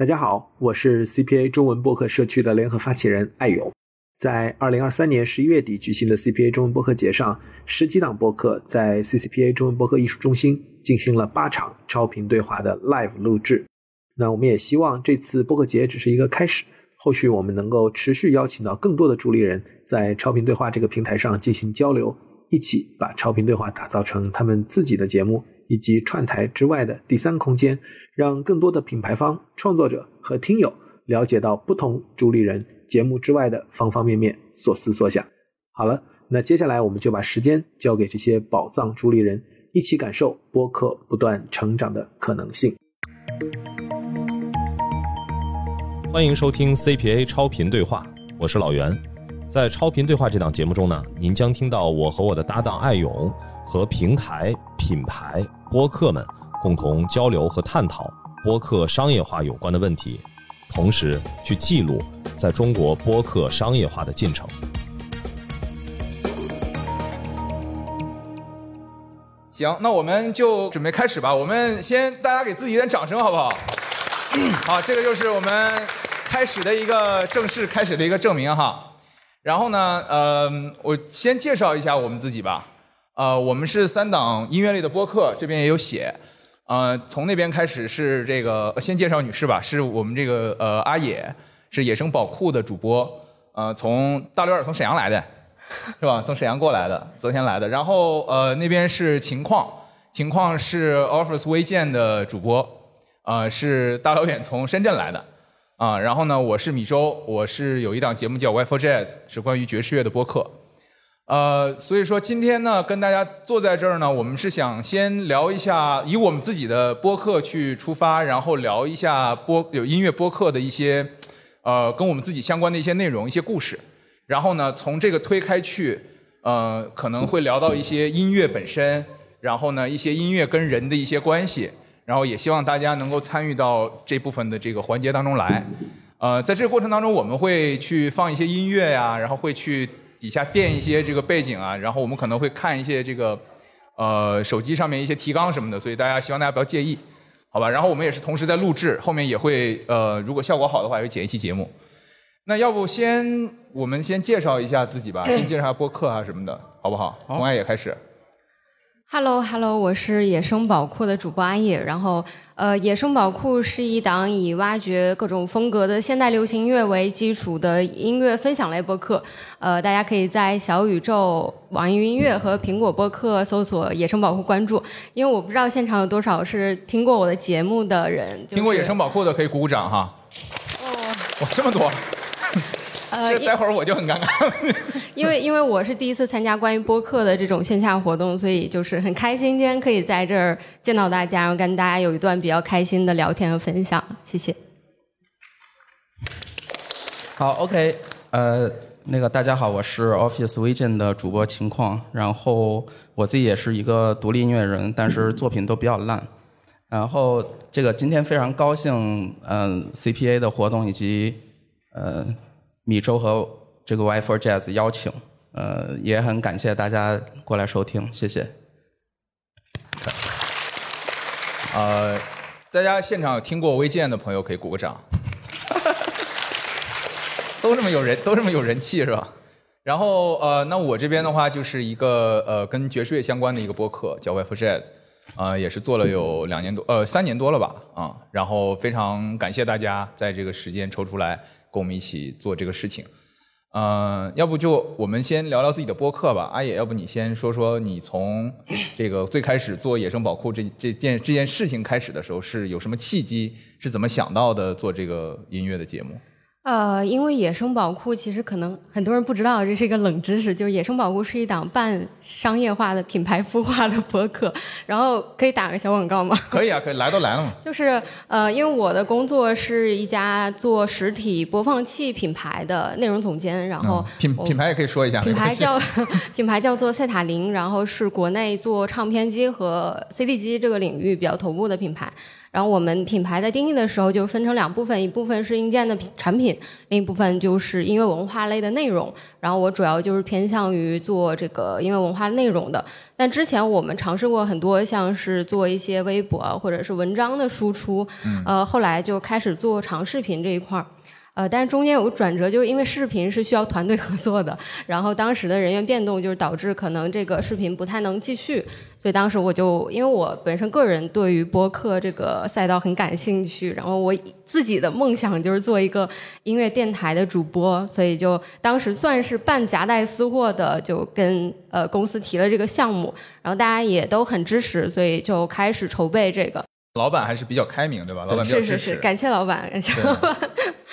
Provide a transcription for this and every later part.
大家好，我是 CPA 中文播客社区的联合发起人艾勇。在二零二三年十一月底举行的 CPA 中文播客节上，十几档播客在 CCPA 中文播客艺术中心进行了八场超频对话的 live 录制。那我们也希望这次播客节只是一个开始，后续我们能够持续邀请到更多的助力人，在超频对话这个平台上进行交流，一起把超频对话打造成他们自己的节目。以及串台之外的第三空间，让更多的品牌方、创作者和听友了解到不同主理人节目之外的方方面面、所思所想。好了，那接下来我们就把时间交给这些宝藏主理人，一起感受播客不断成长的可能性。欢迎收听 CPA 超频对话，我是老袁。在超频对话这档节目中呢，您将听到我和我的搭档艾勇和平台品牌。播客们共同交流和探讨播客商业化有关的问题，同时去记录在中国播客商业化的进程。行，那我们就准备开始吧。我们先大家给自己一点掌声，好不好？好，这个就是我们开始的一个正式开始的一个证明哈。然后呢，呃，我先介绍一下我们自己吧。呃，我们是三档音乐类的播客，这边也有写。呃，从那边开始是这个，先介绍女士吧，是我们这个呃阿野，是野生宝库的主播。呃，从大刘尔从沈阳来的，是吧？从沈阳过来的，昨天来的。然后呃那边是情况，情况是 Office 微见的主播，呃是大老远从深圳来的。啊，然后呢，我是米周，我是有一档节目叫 w i f o Jazz，是关于爵士乐的播客。呃，所以说今天呢，跟大家坐在这儿呢，我们是想先聊一下，以我们自己的播客去出发，然后聊一下播有音乐播客的一些，呃，跟我们自己相关的一些内容、一些故事。然后呢，从这个推开去，呃，可能会聊到一些音乐本身，然后呢，一些音乐跟人的一些关系，然后也希望大家能够参与到这部分的这个环节当中来。呃，在这个过程当中，我们会去放一些音乐呀，然后会去。底下垫一些这个背景啊，然后我们可能会看一些这个，呃，手机上面一些提纲什么的，所以大家希望大家不要介意，好吧？然后我们也是同时在录制，后面也会呃，如果效果好的话，会剪一期节目。那要不先我们先介绍一下自己吧，先介绍下播客啊什么的，好不好？从爱也开始。Hello，Hello，我是野生宝库的主播安野。然后，呃，野生宝库是一档以挖掘各种风格的现代流行音乐为基础的音乐分享类播客。呃，大家可以在小宇宙、网易云音乐和苹果播客搜索“野生宝库”关注。因为我不知道现场有多少是听过我的节目的人。听过野生宝库的可以鼓鼓掌哈。哦，哇，这么多。呃，待会儿我就很尴尬。因为因为我是第一次参加关于播客的这种线下活动，所以就是很开心今天可以在这儿见到大家，然后跟大家有一段比较开心的聊天和分享。谢谢。好，OK，呃，那个大家好，我是 Office Vision 的主播情况，然后我自己也是一个独立音乐人，但是作品都比较烂。然后这个今天非常高兴，嗯，CPA 的活动以及呃。米周和这个 Y for Jazz 邀请，呃，也很感谢大家过来收听，谢谢。呃，大家现场有听过微健的朋友可以鼓个掌。都这么有人，都这么有人气是吧？然后呃，那我这边的话就是一个呃跟爵士乐相关的一个播客，叫 Y for Jazz，呃，也是做了有两年多，呃，三年多了吧，啊，然后非常感谢大家在这个时间抽出来。跟我们一起做这个事情，嗯，要不就我们先聊聊自己的播客吧。阿野，要不你先说说你从这个最开始做野生宝库这这件这件事情开始的时候是有什么契机，是怎么想到的做这个音乐的节目？呃，因为野生宝库其实可能很多人不知道，这是一个冷知识，就是野生宝库是一档半商业化的品牌孵化的博客。然后可以打个小广告吗？可以啊，可以来都来了嘛。就是呃，因为我的工作是一家做实体播放器品牌的内容总监，然后品品牌也可以说一下，品牌叫 品牌叫做赛塔林，然后是国内做唱片机和 CD 机这个领域比较头部的品牌。然后我们品牌在定义的时候就分成两部分，一部分是硬件的产品，另一部分就是音乐文化类的内容。然后我主要就是偏向于做这个音乐文化内容的。但之前我们尝试过很多，像是做一些微博或者是文章的输出，呃，后来就开始做长视频这一块儿。呃，但是中间有个转折，就是因为视频是需要团队合作的，然后当时的人员变动，就是导致可能这个视频不太能继续，所以当时我就因为我本身个人对于播客这个赛道很感兴趣，然后我自己的梦想就是做一个音乐电台的主播，所以就当时算是半夹带私货的，就跟呃公司提了这个项目，然后大家也都很支持，所以就开始筹备这个。老板还是比较开明，对吧？老板是是是，感谢老板，感谢老板。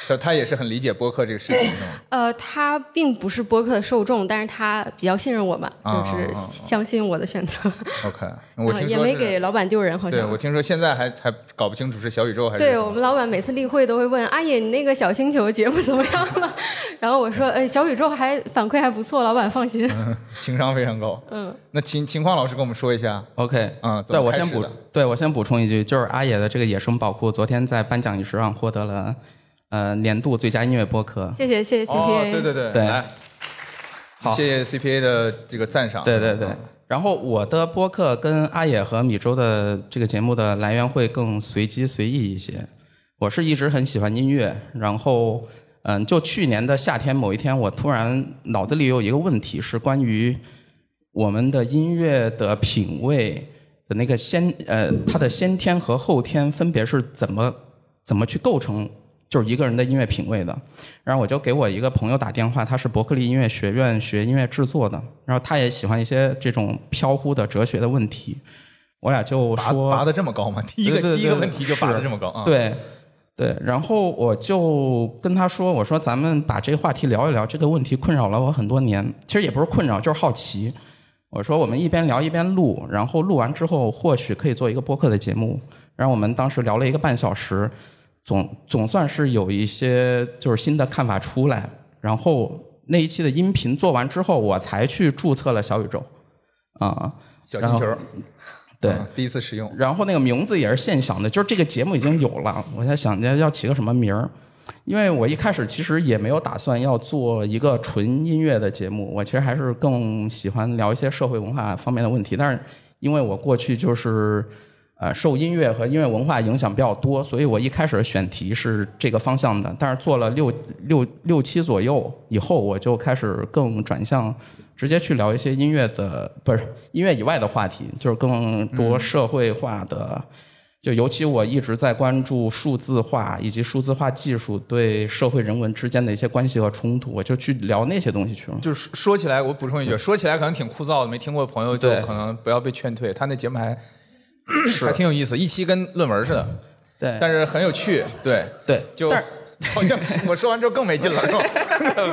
他他也是很理解播客这个事情，是吗？呃，他并不是播客的受众，但是他比较信任我们，就是相信我的选择。OK，我听说也没给老板丢人，好像。对，我听说现在还还搞不清楚是小宇宙还是。对我们老板每次例会都会问阿野，你那个小星球节目怎么样了？然后我说，呃，小宇宙还反馈还不错，老板放心。情商非常高。嗯。那秦秦况老师跟我们说一下。OK，嗯，对我先补，对我先补充一句，就是阿野的这个野生宝库，昨天在颁奖仪式上获得了。呃，年度最佳音乐播客，谢谢谢谢 CPA，对对对对，来，好，谢谢 CPA 的这个赞赏，对对对。然后我的播客跟阿野和米粥的这个节目的来源会更随机随意一些。我是一直很喜欢音乐，然后嗯，就去年的夏天某一天，我突然脑子里有一个问题，是关于我们的音乐的品味的那个先呃，它的先天和后天分别是怎么怎么去构成。就是一个人的音乐品味的，然后我就给我一个朋友打电话，他是伯克利音乐学院学音乐制作的，然后他也喜欢一些这种飘忽的哲学的问题，我俩就说拔的这么高吗？第 一个第一个问题就拔的这么高啊？对对，然后我就跟他说，我说咱们把这个话题聊一聊，这个问题困扰了我很多年，其实也不是困扰，就是好奇。我说我们一边聊一边录，然后录完之后或许可以做一个播客的节目，然后我们当时聊了一个半小时。总总算是有一些就是新的看法出来，然后那一期的音频做完之后，我才去注册了小宇宙，啊，小金球，对，第一次使用。然后那个名字也是现想的，就是这个节目已经有了，我在想着要起个什么名儿，因为我一开始其实也没有打算要做一个纯音乐的节目，我其实还是更喜欢聊一些社会文化方面的问题，但是因为我过去就是。呃，受音乐和音乐文化影响比较多，所以我一开始选题是这个方向的。但是做了六六六七左右以后，我就开始更转向直接去聊一些音乐的，不是音乐以外的话题，就是更多社会化的。就尤其我一直在关注数字化以及数字化技术对社会人文之间的一些关系和冲突，我就去聊那些东西去了。就是说起来，我补充一句，说起来可能挺枯燥的，没听过的朋友就可能不要被劝退。他那节目还。还挺有意思，一期跟论文似的，对，但是很有趣，对对，就 好像我说完之后更没劲了，是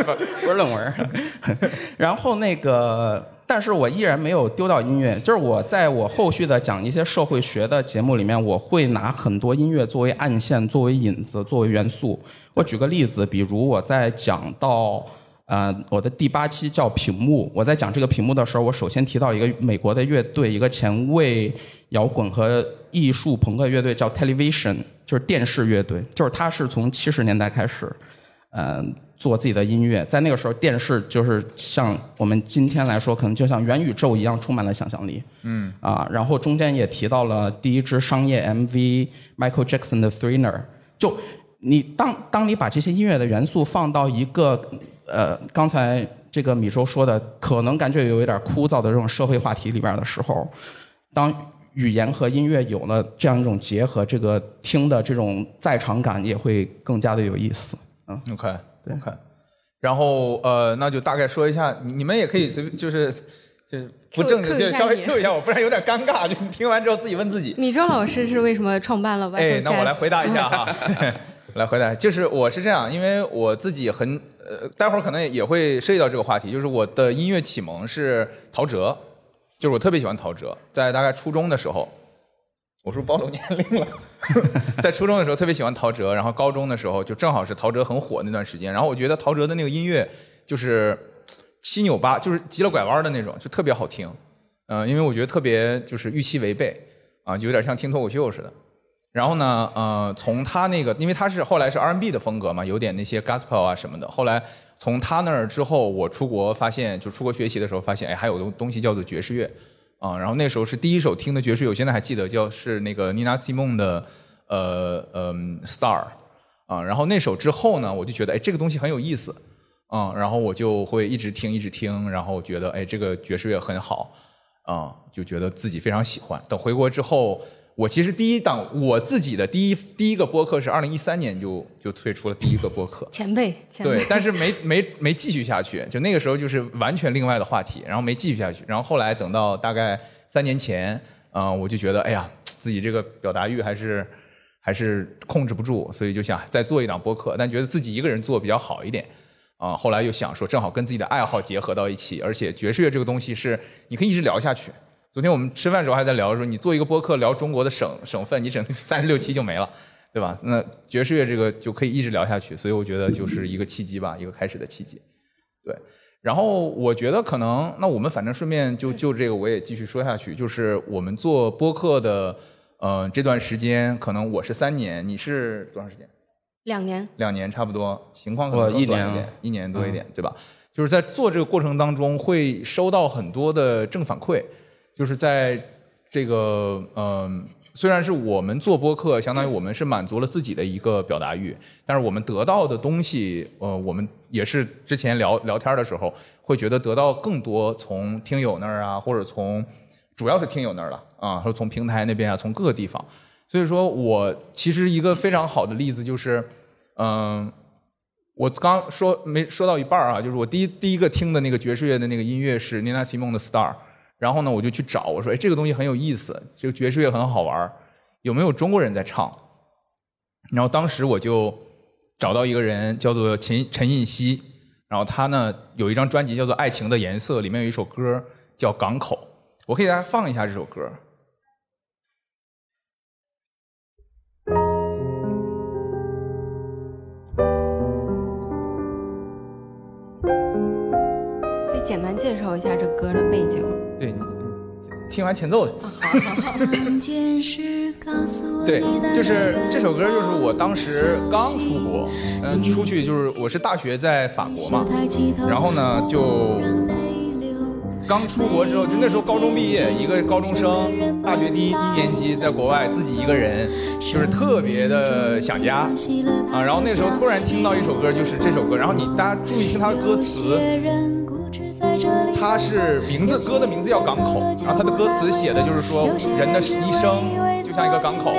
吧？不是论文。然后那个，但是我依然没有丢掉音乐，就是我在我后续的讲一些社会学的节目里面，我会拿很多音乐作为暗线、作为引子、作为元素。我举个例子，比如我在讲到。呃，我的第八期叫屏幕。我在讲这个屏幕的时候，我首先提到一个美国的乐队，一个前卫摇滚和艺术朋克乐队叫 Television，就是电视乐队。就是他是从七十年代开始，嗯，做自己的音乐。在那个时候，电视就是像我们今天来说，可能就像元宇宙一样，充满了想象力。嗯。啊，然后中间也提到了第一支商业 MV Michael Jackson 的 Thriller。就你当当你把这些音乐的元素放到一个呃，刚才这个米周说的，可能感觉有一点枯燥的这种社会话题里边的时候，当语言和音乐有了这样一种结合，这个听的这种在场感也会更加的有意思。嗯，OK，OK。然后呃，那就大概说一下，你你们也可以随就是就是不正经就稍微 Q 一下我，不然有点尴尬。就听完之后自己问自己。米周老师是为什么创办了 Y？哎，那我来回答一下哈，来回答，就是我是这样，因为我自己很。呃，待会儿可能也会涉及到这个话题，就是我的音乐启蒙是陶喆，就是我特别喜欢陶喆，在大概初中的时候，我是不是暴露年龄了？在初中的时候特别喜欢陶喆，然后高中的时候就正好是陶喆很火那段时间，然后我觉得陶喆的那个音乐就是七扭八，就是急了拐弯的那种，就特别好听。嗯，因为我觉得特别就是预期违背，啊，就有点像听脱口秀似的。然后呢，呃，从他那个，因为他是后来是 R&B 的风格嘛，有点那些 gospel 啊什么的。后来从他那儿之后，我出国发现，就出国学习的时候发现，哎，还有东东西叫做爵士乐啊。然后那时候是第一首听的爵士乐，我现在还记得，叫是那个 Nina Simone 的呃呃 Star 啊。然后那首之后呢，我就觉得，哎，这个东西很有意思啊。然后我就会一直听，一直听，然后觉得，哎，这个爵士乐很好啊，就觉得自己非常喜欢。等回国之后。我其实第一档我自己的第一第一个播客是二零一三年就就推出了第一个播客，前辈，前辈。对，但是没没没继续下去，就那个时候就是完全另外的话题，然后没继续下去，然后后来等到大概三年前，嗯，我就觉得哎呀，自己这个表达欲还是还是控制不住，所以就想再做一档播客，但觉得自己一个人做比较好一点，啊，后来又想说正好跟自己的爱好结合到一起，而且爵士乐这个东西是你可以一直聊下去。昨天我们吃饭的时候还在聊说，你做一个播客聊中国的省省份，你省三十六期就没了，对吧？那爵士乐这个就可以一直聊下去，所以我觉得就是一个契机吧，一个开始的契机。对，然后我觉得可能，那我们反正顺便就就这个我也继续说下去，就是我们做播客的，呃，这段时间可能我是三年，你是多长时间？两年。两年差不多，情况可能一年点，一年多一点，对吧？就是在做这个过程当中会收到很多的正反馈。就是在这个嗯，虽然是我们做播客，相当于我们是满足了自己的一个表达欲，但是我们得到的东西，呃，我们也是之前聊聊天的时候，会觉得得到更多从听友那儿啊，或者从主要是听友那儿了啊，说从平台那边啊，从各个地方。所以说我其实一个非常好的例子就是，嗯，我刚说没说到一半啊，就是我第一第一个听的那个爵士乐的那个音乐是 Nina Simone 的 Star。然后呢，我就去找，我说，哎，这个东西很有意思，这个爵士乐很好玩有没有中国人在唱？然后当时我就找到一个人，叫做陈陈印希，然后他呢有一张专辑叫做《爱情的颜色》，里面有一首歌叫《港口》，我可以给大家放一下这首歌。简单介绍一下这歌的背景。对，听完前奏的。对，就是这首歌，就是我当时刚出国，嗯，出去就是我是大学在法国嘛，然后呢就刚出国之后，就那时候高中毕业，一个高中生，大学第一一年级，在国外自己一个人，就是特别的想家啊。然后那时候突然听到一首歌，就是这首歌，然后你大家注意听它的歌词。它是名字歌的名字叫港口，然后它的歌词写的就是说人的一生就像一个港口，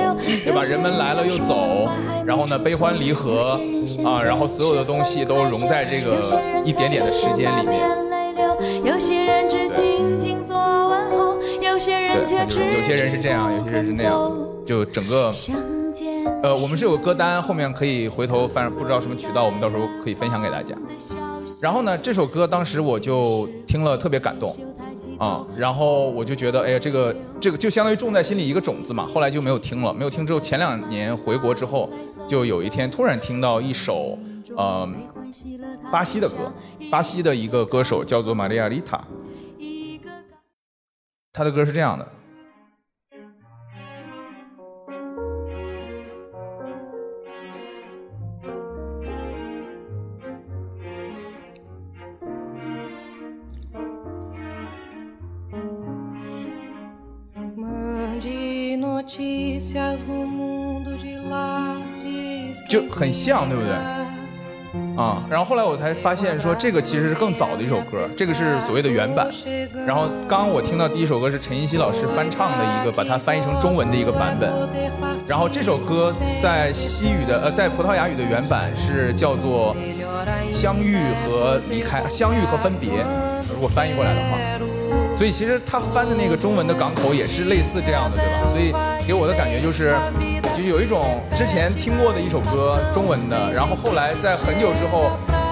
对吧？人们来了又走，然后呢悲欢离合啊，然后所有的东西都融在这个一点点的时间里面。对，有些人是这样，有些人是那样，就整个。呃，我们是有歌单，后面可以回头反正，不知道什么渠道，我们到时候可以分享给大家。然后呢，这首歌当时我就听了特别感动，啊，然后我就觉得，哎呀，这个这个就相当于种在心里一个种子嘛。后来就没有听了，没有听之后，前两年回国之后，就有一天突然听到一首，呃，巴西的歌，巴西的一个歌手叫做玛利亚丽塔，他的歌是这样的。就很像，对不对？啊，然后后来我才发现说，这个其实是更早的一首歌，这个是所谓的原版。然后刚刚我听到第一首歌是陈奕希老师翻唱的一个，把它翻译成中文的一个版本。然后这首歌在西语的呃，在葡萄牙语的原版是叫做《相遇和离开》，相遇和分别。如果翻译过来的话，所以其实他翻的那个中文的港口也是类似这样的，对吧？所以给我的感觉就是。就有一种之前听过的一首歌，中文的，然后后来在很久之后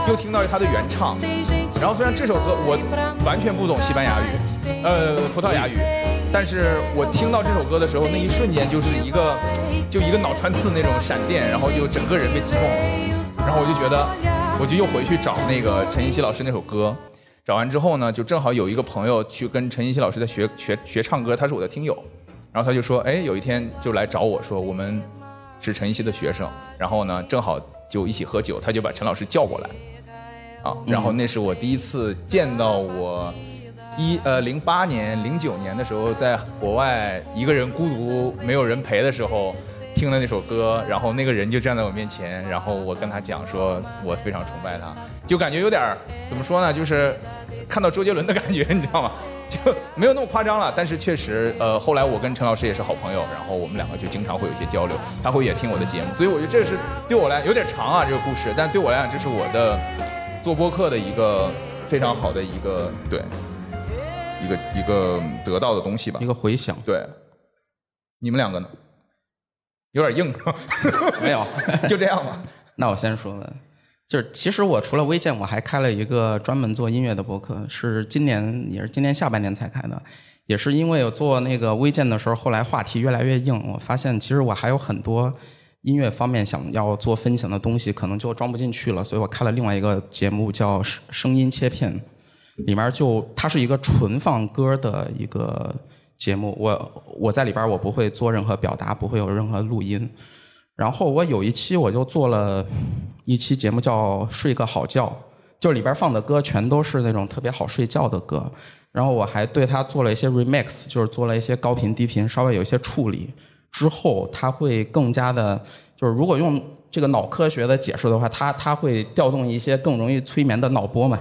又听到它的原唱，然后虽然这首歌我完全不懂西班牙语，呃，葡萄牙语，但是我听到这首歌的时候，那一瞬间就是一个就一个脑穿刺那种闪电，然后就整个人被击中了，然后我就觉得，我就又回去找那个陈奕希老师那首歌，找完之后呢，就正好有一个朋友去跟陈奕希老师在学学学唱歌，他是我的听友。然后他就说，哎，有一天就来找我说，我们是陈曦的学生，然后呢，正好就一起喝酒，他就把陈老师叫过来，啊，然后那是我第一次见到我一呃零八年零九年的时候，在国外一个人孤独没有人陪的时候。听了那首歌，然后那个人就站在我面前，然后我跟他讲说，我非常崇拜他，就感觉有点儿怎么说呢，就是看到周杰伦的感觉，你知道吗？就没有那么夸张了，但是确实，呃，后来我跟陈老师也是好朋友，然后我们两个就经常会有一些交流，他会也听我的节目，所以我觉得这是对我来有点长啊这个故事，但对我来讲，这是我的做播客的一个非常好的一个对一个一个得到的东西吧，一个回响。对，你们两个呢？有点硬，没有，就这样吧。那我先说了，就是其实我除了微见，我还开了一个专门做音乐的博客，是今年也是今年下半年才开的，也是因为我做那个微见的时候，后来话题越来越硬，我发现其实我还有很多音乐方面想要做分享的东西，可能就装不进去了，所以我开了另外一个节目叫声声音切片，里面就它是一个纯放歌的一个。节目我我在里边我不会做任何表达，不会有任何录音。然后我有一期我就做了一期节目叫《睡个好觉》，就里边放的歌全都是那种特别好睡觉的歌。然后我还对它做了一些 remix，就是做了一些高频低频，稍微有一些处理。之后它会更加的，就是如果用这个脑科学的解释的话，它它会调动一些更容易催眠的脑波嘛。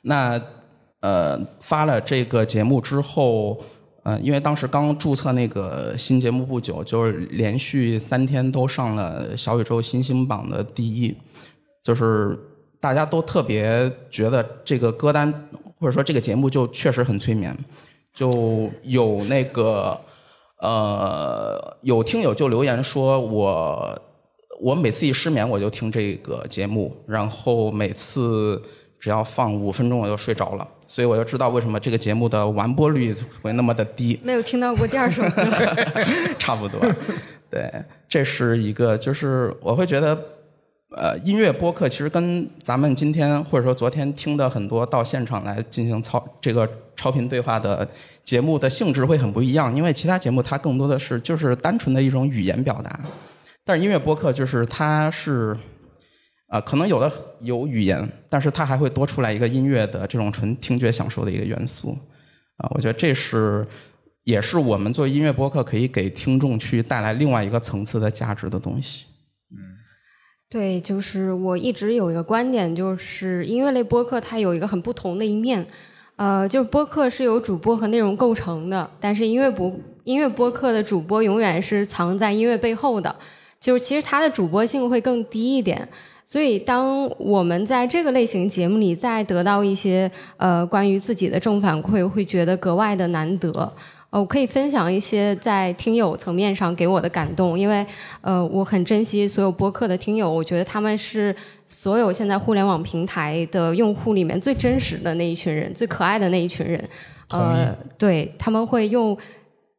那呃发了这个节目之后。呃，因为当时刚注册那个新节目不久，就是连续三天都上了小宇宙新星榜的第一，就是大家都特别觉得这个歌单或者说这个节目就确实很催眠，就有那个呃有听友就留言说我我每次一失眠我就听这个节目，然后每次只要放五分钟我就睡着了。所以我就知道为什么这个节目的完播率会那么的低。没有听到过第二首歌。差不多，对，这是一个，就是我会觉得，呃，音乐播客其实跟咱们今天或者说昨天听的很多到现场来进行超这个超频对话的节目的性质会很不一样，因为其他节目它更多的是就是单纯的一种语言表达，但是音乐播客就是它是。啊，可能有的有语言，但是它还会多出来一个音乐的这种纯听觉享受的一个元素。啊，我觉得这是也是我们做音乐播客可以给听众去带来另外一个层次的价值的东西。嗯，对，就是我一直有一个观点，就是音乐类播客它有一个很不同的一面。呃，就播客是由主播和内容构成的，但是音乐播音乐播客的主播永远是藏在音乐背后的，就是其实它的主播性会更低一点。所以，当我们在这个类型节目里再得到一些呃关于自己的正反馈，会觉得格外的难得。呃，我可以分享一些在听友层面上给我的感动，因为呃我很珍惜所有播客的听友，我觉得他们是所有现在互联网平台的用户里面最真实的那一群人，最可爱的那一群人。呃，对他们会用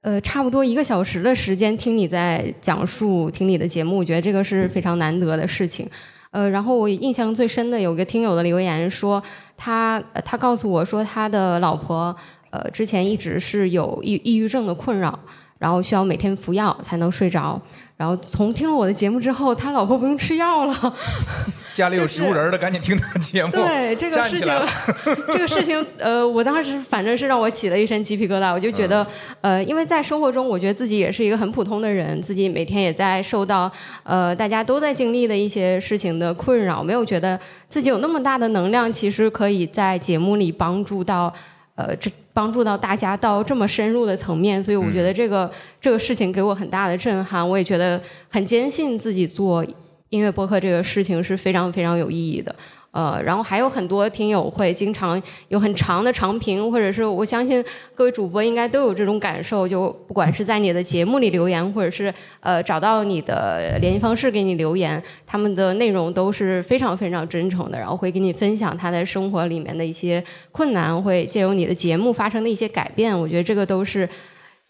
呃差不多一个小时的时间听你在讲述听你的节目，我觉得这个是非常难得的事情。呃，然后我印象最深的有个听友的留言说，他他告诉我说他的老婆呃之前一直是有抑抑郁症的困扰，然后需要每天服药才能睡着。然后从听了我的节目之后，他老婆不用吃药了。家里有植物人的赶紧听他节目。对这个事情，这个事情，呃，我当时反正是让我起了一身鸡皮疙瘩。我就觉得，呃，因为在生活中，我觉得自己也是一个很普通的人，自己每天也在受到呃大家都在经历的一些事情的困扰，没有觉得自己有那么大的能量，其实可以在节目里帮助到。呃，这帮助到大家到这么深入的层面，所以我觉得这个这个事情给我很大的震撼，我也觉得很坚信自己做音乐播客这个事情是非常非常有意义的。呃，然后还有很多听友会经常有很长的长评，或者是我相信各位主播应该都有这种感受，就不管是在你的节目里留言，或者是呃找到你的联系方式给你留言，他们的内容都是非常非常真诚的，然后会给你分享他在生活里面的一些困难，会借由你的节目发生的一些改变，我觉得这个都是。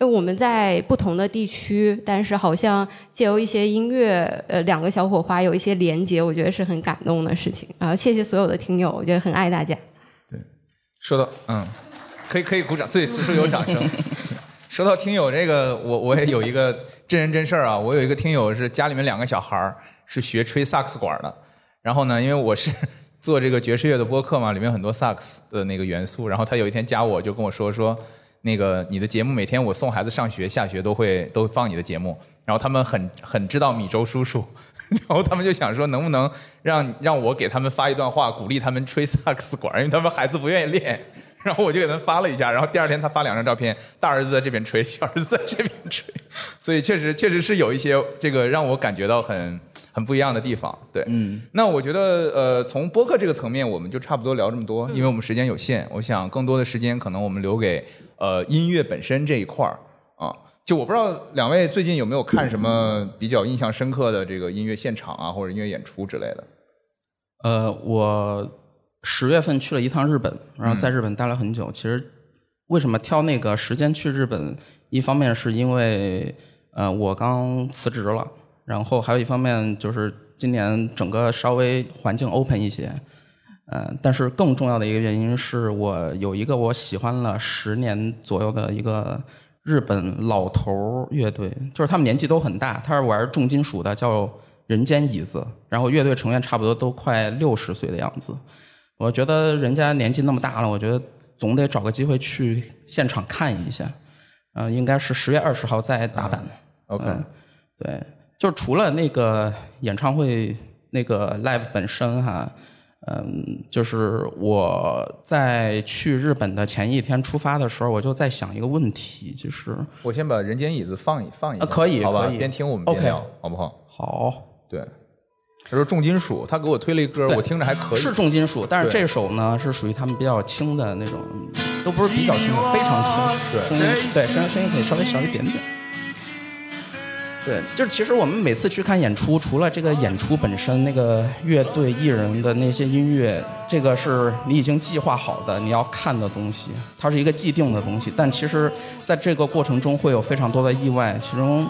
我们在不同的地区，但是好像借由一些音乐，呃，两个小火花有一些连接，我觉得是很感动的事情。然后谢谢所有的听友，我觉得很爱大家。对，说到嗯，可以可以鼓掌，对，此处有掌声。说到听友这个，我我也有一个真人真事儿啊。我有一个听友是家里面两个小孩儿是学吹萨克斯管的，然后呢，因为我是做这个爵士乐的播客嘛，里面有很多萨克斯的那个元素。然后他有一天加我就跟我说说，那个你的节目每天我送孩子上学下学都会都放你的节目，然后他们很很知道米粥叔叔，然后他们就想说能不能让让我给他们发一段话，鼓励他们吹 萨克斯管，因为他们孩子不愿意练。然后我就给他们发了一下，然后第二天他发两张照片，大儿子在这边吹，小儿子在这边吹，所以确实确实是有一些这个让我感觉到很很不一样的地方。对，嗯，那我觉得呃，从播客这个层面，我们就差不多聊这么多，因为我们时间有限，我想更多的时间可能我们留给呃音乐本身这一块儿啊。就我不知道两位最近有没有看什么比较印象深刻的这个音乐现场啊，或者音乐演出之类的。呃，我十月份去了一趟日本，然后在日本待了很久。其实为什么挑那个时间去日本？一方面是因为呃我刚辞职了，然后还有一方面就是今年整个稍微环境 open 一些。呃，但是更重要的一个原因是我有一个我喜欢了十年左右的一个日本老头儿乐队，就是他们年纪都很大，他是玩重金属的，叫人间椅子，然后乐队成员差不多都快六十岁的样子。我觉得人家年纪那么大了，我觉得总得找个机会去现场看一下。呃，应该是十月二十号在大阪。OK，、嗯对，就除了那个演唱会那个 live 本身哈，嗯，就是我在去日本的前一天出发的时候，我就在想一个问题，就是我先把人间椅子放一放一下，啊可以好吧边听我们边聊好不好？好，对，他说重金属，他给我推了一歌，我听着还可以。是重金属，但是这首呢是属于他们比较轻的那种，都不是比较轻的，非常轻。对声音对声声音可以稍微小一点点。对，就是其实我们每次去看演出，除了这个演出本身，那个乐队艺人的那些音乐，这个是你已经计划好的你要看的东西，它是一个既定的东西。但其实在这个过程中会有非常多的意外，其中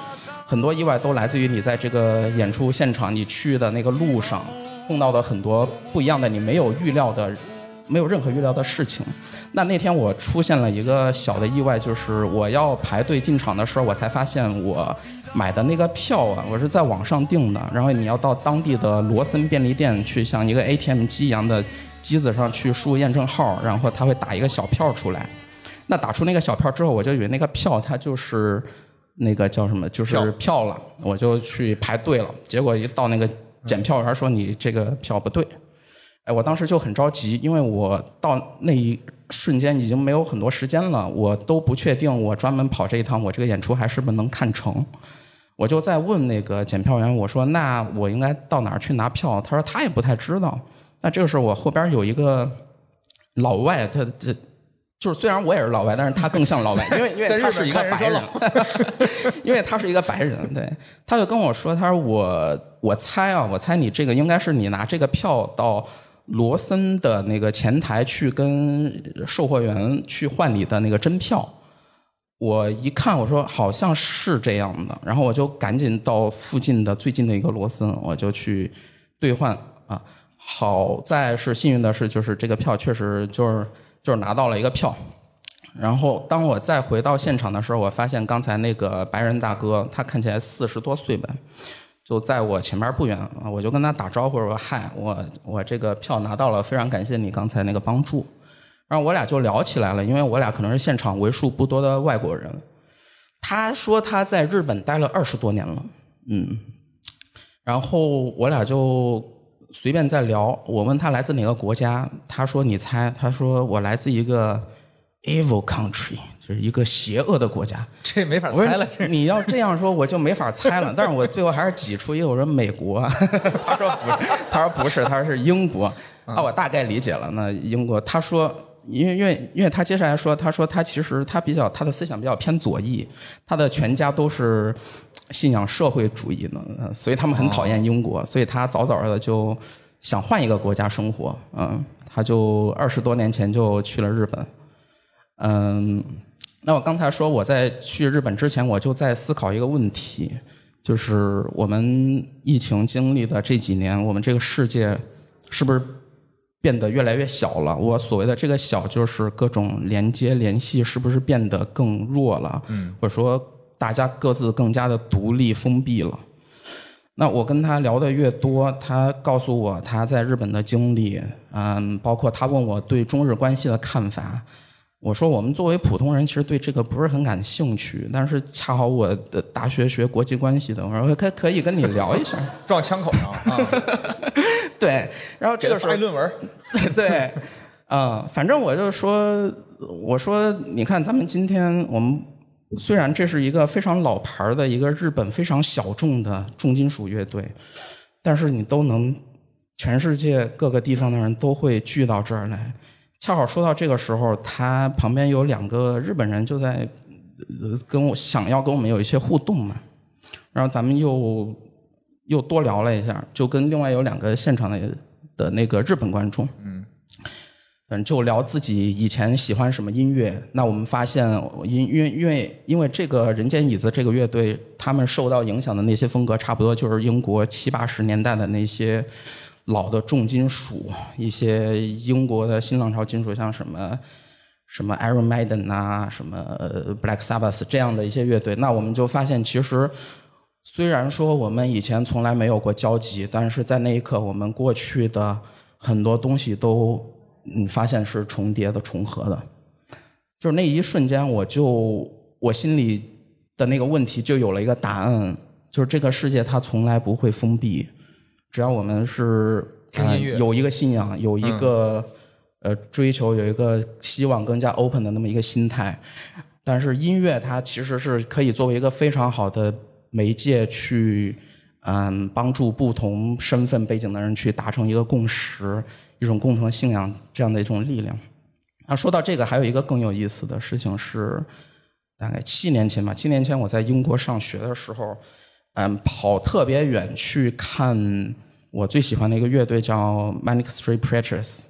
很多意外都来自于你在这个演出现场你去的那个路上碰到的很多不一样的你没有预料的没有任何预料的事情。那那天我出现了一个小的意外，就是我要排队进场的时候，我才发现我买的那个票啊，我是在网上订的，然后你要到当地的罗森便利店去，像一个 ATM 机一样的机子上去输入验证号，然后他会打一个小票出来。那打出那个小票之后，我就以为那个票它就是那个叫什么，就是票票了，我就去排队了。结果一到那个检票员说你这个票不对，哎，我当时就很着急，因为我到那一瞬间已经没有很多时间了，我都不确定我专门跑这一趟，我这个演出还是不是能看成。我就在问那个检票员，我说那我应该到哪儿去拿票？他说他也不太知道。那这个时候我后边有一个老外，他这就是虽然我也是老外，但是他更像老外，因为因为他是一个白人，因为他是一个白人，对，他就跟我说，他说我我猜啊，我猜你这个应该是你拿这个票到罗森的那个前台去跟售货员去换你的那个真票。我一看，我说好像是这样的，然后我就赶紧到附近的最近的一个罗森，我就去兑换啊。好在是幸运的是，就是这个票确实就是就是拿到了一个票。然后当我再回到现场的时候，我发现刚才那个白人大哥，他看起来四十多岁吧，就在我前面不远啊，我就跟他打招呼，说嗨，我我这个票拿到了，非常感谢你刚才那个帮助。然后我俩就聊起来了，因为我俩可能是现场为数不多的外国人。他说他在日本待了二十多年了，嗯，然后我俩就随便在聊。我问他来自哪个国家，他说你猜，他说我来自一个 evil country，就是一个邪恶的国家。这没法猜了。你要这样说，我就没法猜了。但是我最后还是挤出一个，我说美国。他说不是，他说不是，他说是英国。啊，我大概理解了。那英国，他说，因为因为因为他接下来说，他说他其实他比较他的思想比较偏左翼，他的全家都是信仰社会主义的，呃所以他们很讨厌英国，所以他早早的就想换一个国家生活。嗯，他就二十多年前就去了日本。嗯，那我刚才说我在去日本之前，我就在思考一个问题，就是我们疫情经历的这几年，我们这个世界是不是变得越来越小了。我所谓的这个小，就是各种连接联系是不是变得更弱了？嗯，或者说大家各自更加的独立封闭了。那我跟他聊的越多，他告诉我他在日本的经历，嗯，包括他问我对中日关系的看法。我说我们作为普通人，其实对这个不是很感兴趣，但是恰好我的大学学国际关系的，我说可可以跟你聊一下，撞枪口上啊。对，然后这个时候论文，对，啊、反正我就说，我说你看咱们今天我们虽然这是一个非常老牌儿的一个日本非常小众的重金属乐队，但是你都能全世界各个地方的人都会聚到这儿来。恰好说到这个时候，他旁边有两个日本人就在呃跟我想要跟我们有一些互动嘛，然后咱们又又多聊了一下，就跟另外有两个现场的的那个日本观众，嗯，嗯，就聊自己以前喜欢什么音乐。那我们发现，因因为因为因为这个人间椅子这个乐队，他们受到影响的那些风格，差不多就是英国七八十年代的那些老的重金属，一些英国的新浪潮金属，像什么。什么 Iron Maiden 啊，什么呃 Black Sabbath 这样的一些乐队，那我们就发现，其实虽然说我们以前从来没有过交集，但是在那一刻，我们过去的很多东西都嗯发现是重叠的、重合的。就是那一瞬间，我就我心里的那个问题就有了一个答案，就是这个世界它从来不会封闭，只要我们是有一个信仰，有一个、呃追求，有一个希望更加 open 的那么一个心态。但是音乐它其实是可以作为一个非常好的媒介去，嗯，帮助不同身份背景的人去达成一个共识，一种共同信仰这样的一种力量。那说到这个，还有一个更有意思的事情是，大概七年前吧，七年前我在英国上学的时候，嗯，跑特别远去看我最喜欢的一个乐队叫 Manic Street Preachers。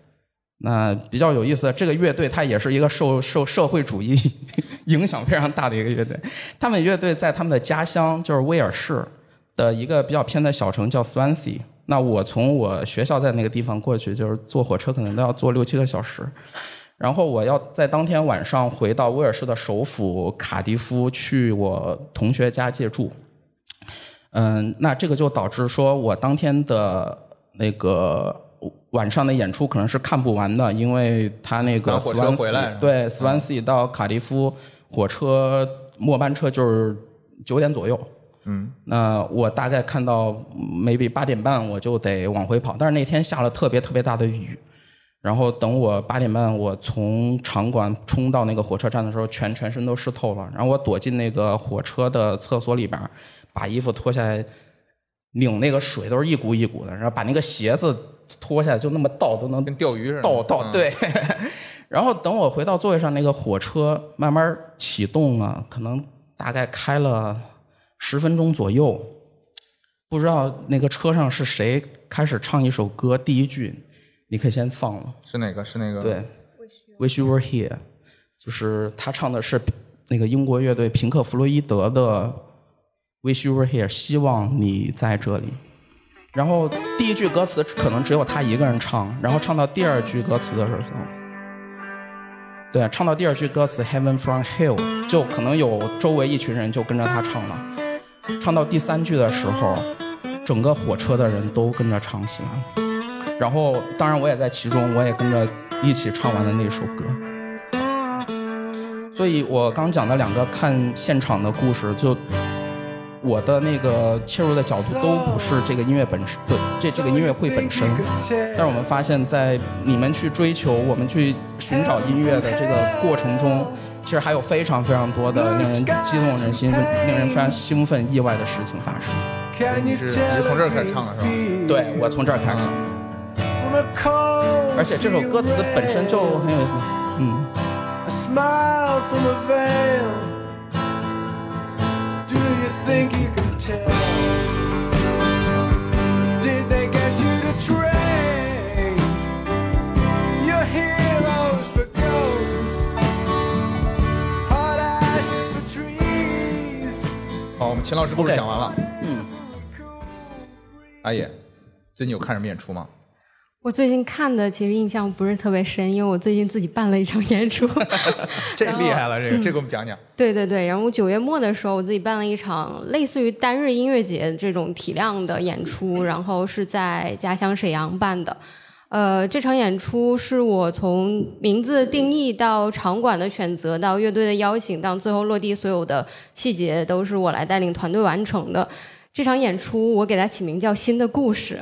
那比较有意思的，这个乐队它也是一个受受社会主义 影响非常大的一个乐队。他们乐队在他们的家乡就是威尔士的一个比较偏的小城叫 Swansea。那我从我学校在那个地方过去，就是坐火车可能都要坐六七个小时。然后我要在当天晚上回到威尔士的首府卡迪夫去我同学家借住。嗯，那这个就导致说我当天的那个晚上的演出可能是看不完的，因为他那个对 Swansea 到卡迪夫火车末班车就是九点左右。嗯，那我大概看到 maybe 八点半我就得往回跑，但是那天下了特别特别大的雨，然后等我八点半我从场馆冲到那个火车站的时候，全全身都湿透了，然后我躲进那个火车的厕所里边儿，把衣服脱下来，拧那个水都是一股一股的，然后把那个鞋子脱下来就那么倒都能跟钓鱼似的。倒倒嗯，对。然后等我回到座位上，那个火车慢慢启动了，可能大概开了十分钟左右，不知道那个车上是谁开始唱一首歌，第一句你可以先放了。是哪个？是哪个？对，Wish You Were Here，就是他唱的是那个英国乐队平克·弗洛伊德的 Wish You Were Here，希望你在这里。然后第一句歌词可能只有他一个人唱，然后唱到第二句歌词的时候，对，唱到第二句歌词 Heaven from Hell，就可能有周围一群人就跟着他唱了。唱到第三句的时候，整个火车的人都跟着唱起来了。然后，当然我也在其中，我也跟着一起唱完了那首歌。所以我刚讲的两个看现场的故事，就我的那个切入的角度都不是这个音乐本身，对，这这个音乐会本身。但是我们发现，在你们去追求、我们去寻找音乐的这个过程中，其实还有非常非常多的令人激动人心、令人非常兴奋、意外的事情发生。你是你是从这儿开始唱的是吧？对我从这儿开始，而且这首歌词本身就很有意思。嗯，think you can tell? Did they get you to train your heroes for ghosts? Hot ashes for trees. 好，我们秦老师故事讲完了。嗯，阿野，最近有看什么演出吗？我最近看的其实印象不是特别深，因为我最近自己办了一场演出。这厉害了，这个这个我们讲讲。对对对，然后我九月末的时候，我自己办了一场类似于单日音乐节这种体量的演出，然后是在家乡沈阳办的。呃，这场演出是我从名字的定义到场馆的选择，到乐队的邀请，到最后落地，所有的细节都是我来带领团队完成的。这场演出我给它起名叫《新的故事》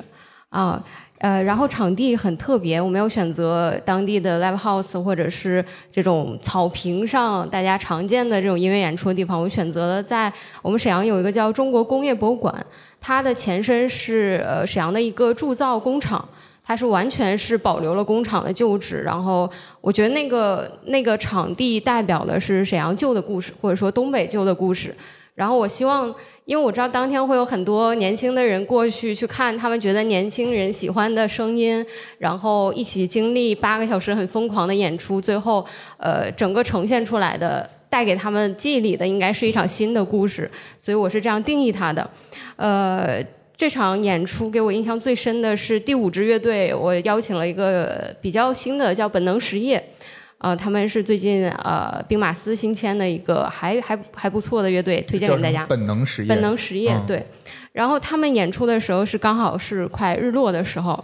啊。呃，呃然后场地很特别，我没有选择当地的 live house 或者是这种草坪上大家常见的这种音乐演出的地方，我选择了在我们沈阳有一个叫中国工业博物馆，它的前身是呃沈阳的一个铸造工厂，它是完全是保留了工厂的旧址，然后我觉得那个那个场地代表的是沈阳旧的故事，或者说东北旧的故事，然后我希望。因为我知道当天会有很多年轻的人过去去看，他们觉得年轻人喜欢的声音，然后一起经历八个小时很疯狂的演出，最后呃整个呈现出来的带给他们记忆里的应该是一场新的故事，所以我是这样定义它的。呃，这场演出给我印象最深的是第五支乐队，我邀请了一个比较新的叫本能实业。呃，他们是最近呃兵马司新签的一个还还还不错的乐队，推荐给大家。本能实业。本能实业、嗯对。然后他们演出的时候是刚好是快日落的时候，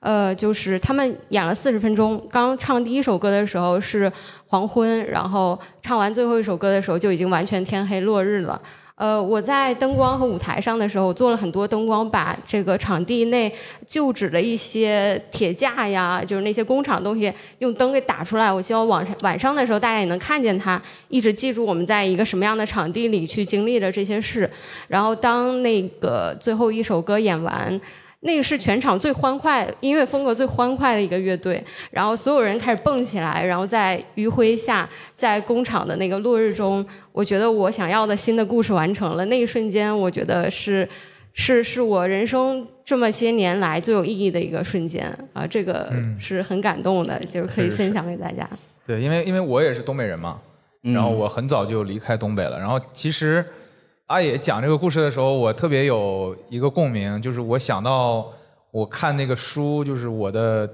呃，就是他们演了四十分钟，刚唱第一首歌的时候是黄昏，然后唱完最后一首歌的时候就已经完全天黑落日了。呃，我在灯光和舞台上的时候，我做了很多灯光，把这个场地内旧址的一些铁架呀，就是那些工厂东西，用灯给打出来。我希望晚上晚上的时候大家也能看见它，一直记住我们在一个什么样的场地里去经历的这些事。然后当那个最后一首歌演完。那个是全场最欢快、音乐风格最欢快的一个乐队，然后所有人开始蹦起来，然后在余晖下，在工厂的那个落日中，我觉得我想要的新的故事完成了。那一瞬间，我觉得是是是我人生这么些年来最有意义的一个瞬间啊，这个嗯是很感动的，就是可以分享给大家。对，因为因为我也是东北人嘛，然后我很早就离开东北了。然后其实阿野讲这个故事的时候，我特别有一个共鸣，就是我想到我看那个书，就是我的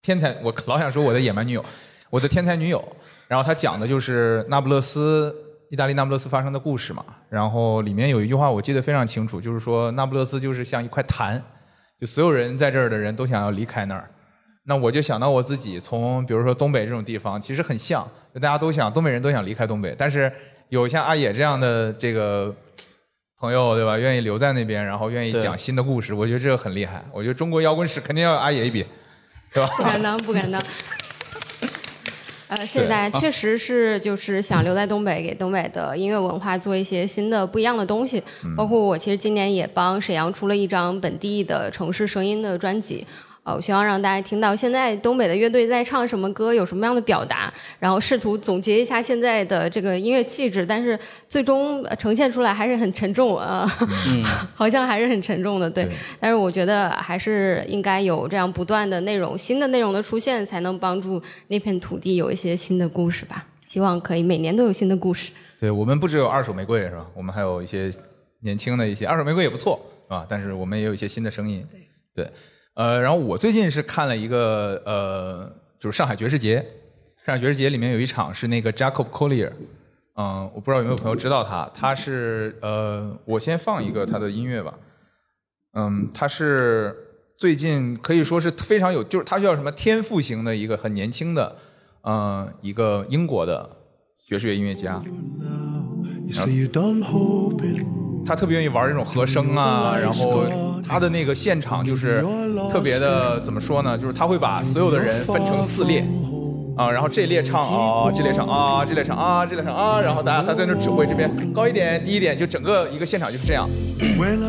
天才，我老想说我的野蛮女友，我的天才女友。然后他讲的就是那不勒斯，意大利那不勒斯发生的故事嘛。然后里面有一句话我记得非常清楚，就是说那不勒斯就是像一块痰，就所有人在这儿的人都想要离开那儿。那我就想到我自己从比如说东北这种地方，其实很像，大家都想东北人都想离开东北，但是有像阿野这样的这个朋友，对吧？愿意留在那边，然后愿意讲新的故事，我觉得这个很厉害。我觉得中国摇滚史肯定要有阿野一笔，对吧？不敢当，不敢当。呃，谢谢大家，确实是就是想留在东北，给东北的音乐文化做一些新的不一样的东西。包括我其实今年也帮沈阳出了一张本地的城市声音的专辑。呃，我希望让大家听到现在东北的乐队在唱什么歌，有什么样的表达，然后试图总结一下现在的这个音乐气质，但是最终呃呈现出来还是很沉重啊，好像还是很沉重的，对。但是我觉得还是应该有这样不断的内容、新的内容的出现，才能帮助那片土地有一些新的故事吧。希望可以每年都有新的故事。对我们不只有二手玫瑰是吧？我们还有一些年轻的一些二手玫瑰也不错啊，但是我们也有一些新的声音。对，呃，然后我最近是看了一个呃，就是上海爵士节，上海爵士节里面有一场是那个 Jacob Collier，嗯、我不知道有没有朋友知道他，他是呃，我先放一个他的音乐吧，嗯，他是最近可以说是非常有，就是他叫什么天赋型的一个很年轻的，嗯、一个英国的爵士乐音乐家。他特别愿意玩这种和声啊，然后他的那个现场就是特别的怎么说呢？就是他会把所有的人分成四列啊，然后这列唱啊，这列唱啊，这列唱啊，这列唱啊，然后大家他在那指挥这边高一点，低一点，就整个一个现场就是这样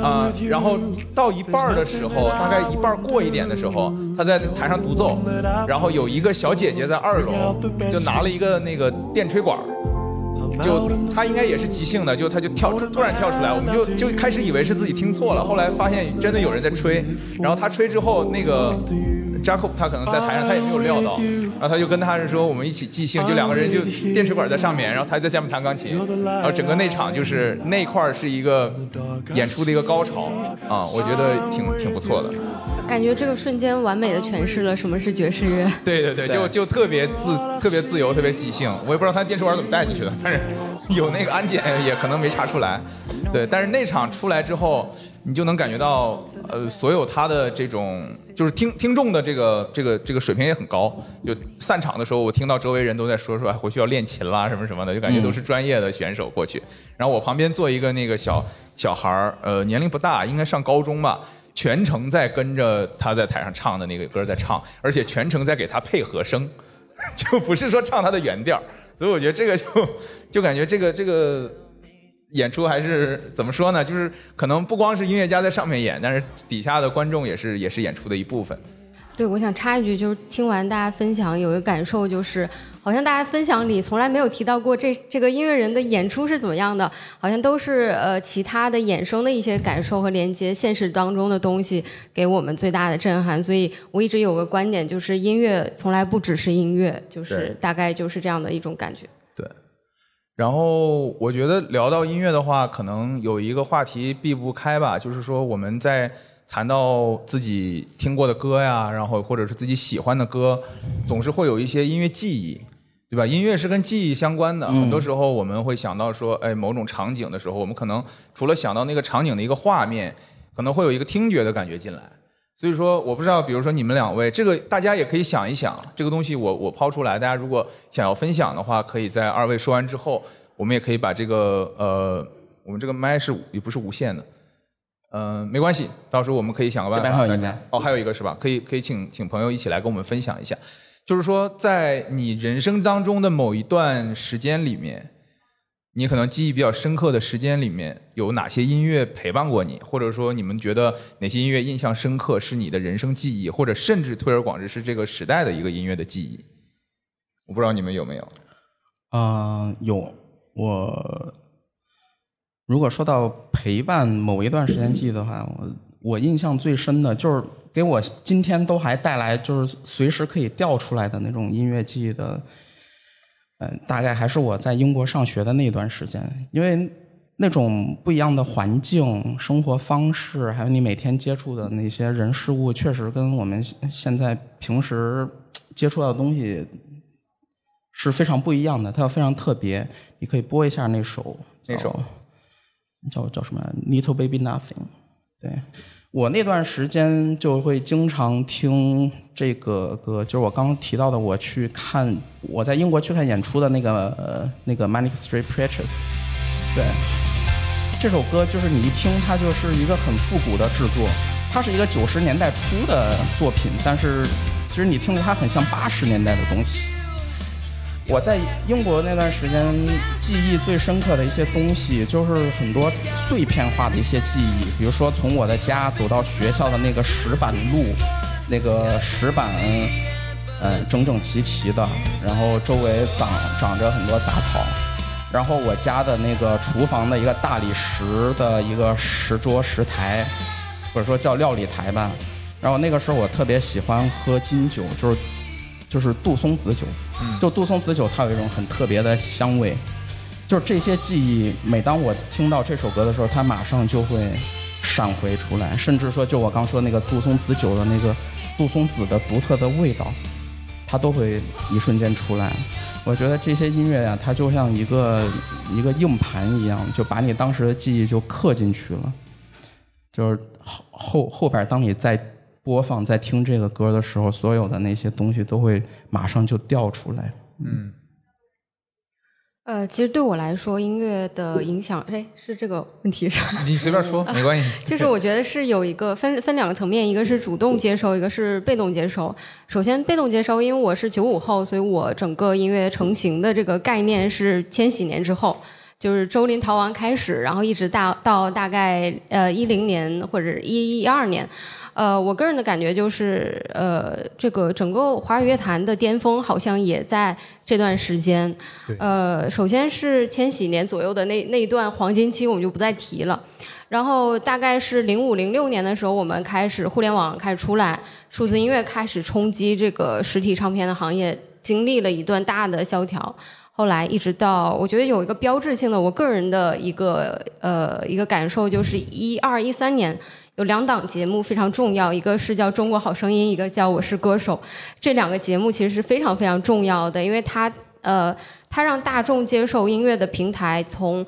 啊然后到一半的时候，大概一半过一点的时候，他在台上独奏，然后有一个小姐姐在二楼就拿了一个那个电吹管儿。就他应该也是即兴的，就他就跳突然跳出来，我们就就开始以为是自己听错了，后来发现真的有人在吹，然后他吹之后，那个 Jacob 他可能在台上他也没有料到，然后他就跟他是说我们一起即兴，就两个人就电吹管在上面，然后他在下面弹钢琴，然后整个那场就是那块儿是一个演出的一个高潮啊，我觉得挺挺不错的。感觉这个瞬间完美的诠释了什么是爵士乐。对对对，就就特别自特别自由，特别即兴。我也不知道他电吹管怎么带进去的，但是有那个安检也可能没查出来。对，但是那场出来之后，你就能感觉到，呃，所有他的这种就是听听众的这个这个这个水平也很高。就散场的时候，我听到周围人都在说说，哎，回去要练琴啦什么什么的，就感觉都是专业的选手过去。然后我旁边坐一个那个小小孩儿，呃，年龄不大，应该上高中吧。全程在跟着他在台上唱的那个歌在唱，而且全程在给他配和声，就不是说唱他的原调。所以我觉得这个就 就感觉这个这个演出还是怎么说呢？就是可能不光是音乐家在上面演，但是底下的观众也是也是演出的一部分。对，我想插一句，就是听完大家分享，有一个感受就是，好像大家分享里从来没有提到过这这个音乐人的演出是怎么样的，好像都是呃其他的衍生的一些感受和连接现实当中的东西给我们最大的震撼。所以我一直有个观点，就是音乐从来不只是音乐，就是大概就是这样的一种感觉。对。然后我觉得聊到音乐的话，可能有一个话题避不开吧，就是说我们在。谈到自己听过的歌呀，然后或者是自己喜欢的歌，总是会有一些音乐记忆，对吧？音乐是跟记忆相关的，很多时候我们会想到说，哎，某种场景的时候，我们可能除了想到那个场景的一个画面，可能会有一个听觉的感觉进来。所以说，我不知道，比如说你们两位，这个大家也可以想一想，这个东西我我抛出来，大家如果想要分享的话，可以在二位说完之后，我们也可以把这个呃，我们这个麦是也不是无线的。嗯，没关系，到时候我们可以想个办法。这边还有一个哦，还有一个是吧？可以可以请请朋友一起来跟我们分享一下，就是说在你人生当中的某一段时间里面，你可能记忆比较深刻的时间里面，有哪些音乐陪伴过你？或者说你们觉得哪些音乐印象深刻，是你的人生记忆，或者甚至推而广之是这个时代的一个音乐的记忆？我不知道你们有没有？嗯，有我。如果说到陪伴某一段时间记忆的话，我我印象最深的就是给我今天都还带来就是随时可以调出来的那种音乐记忆的，嗯，大概还是我在英国上学的那段时间，因为那种不一样的环境、生活方式，还有你每天接触的那些人事物，确实跟我们现在平时接触到的东西是非常不一样的，它非常特别。你可以播一下那首那首。叫叫什么？Little Baby Nothing。对我那段时间就会经常听这个歌，就是我刚刚提到的，我去看我在英国去看演出的那个那个 Manic Street Preachers。对，这首歌就是你一听，它就是一个很复古的制作，它是一个九十年代初的作品，但是其实你听着它很像八十年代的东西。我在英国那段时间，记忆最深刻的一些东西，就是很多碎片化的一些记忆。比如说，从我的家走到学校的那个石板路，那个石板，嗯，整整齐齐的，然后周围长长着很多杂草。然后我家的那个厨房的一个大理石的一个石桌石台，或者说叫料理台吧。然后那个时候我特别喜欢喝金酒，就是。就是杜松子酒，就杜松子酒，它有一种很特别的香味。就是这些记忆，每当我听到这首歌的时候，它马上就会闪回出来。甚至说，就我刚说那个杜松子酒的那个杜松子的独特的味道，它都会一瞬间出来。我觉得这些音乐呀，它就像一个一个硬盘一样，就把你当时的记忆就刻进去了。就是后后后边，当你在。播放在听这个歌的时候，所有的那些东西都会马上就调出来。嗯，呃，其实对我来说，音乐的影响，哎，是这个问题是吧？你随便说，没关系。就是我觉得是有一个分分两个层面，一个是主动接收，一个是被动接收。首先，被动接收，因为我是九五后，所以我整个音乐成型的这个概念是千禧年之后，就是周林逃亡开始，然后一直大到大概呃一零年或者一一二年。呃，我个人的感觉就是，呃，这个整个华语乐坛的巅峰好像也在这段时间。呃，首先是千禧年左右的那那一段黄金期，我们就不再提了。然后大概是零五零六年的时候，我们开始互联网开始出来，数字音乐开始冲击这个实体唱片的行业，经历了一段大的萧条。后来一直到，我觉得有一个标志性的，我个人的一个呃一个感受就是一二一三年有两档节目非常重要，一个是叫《中国好声音》，一个叫《我是歌手》。这两个节目其实是非常非常重要的，因为它呃它让大众接受音乐的平台从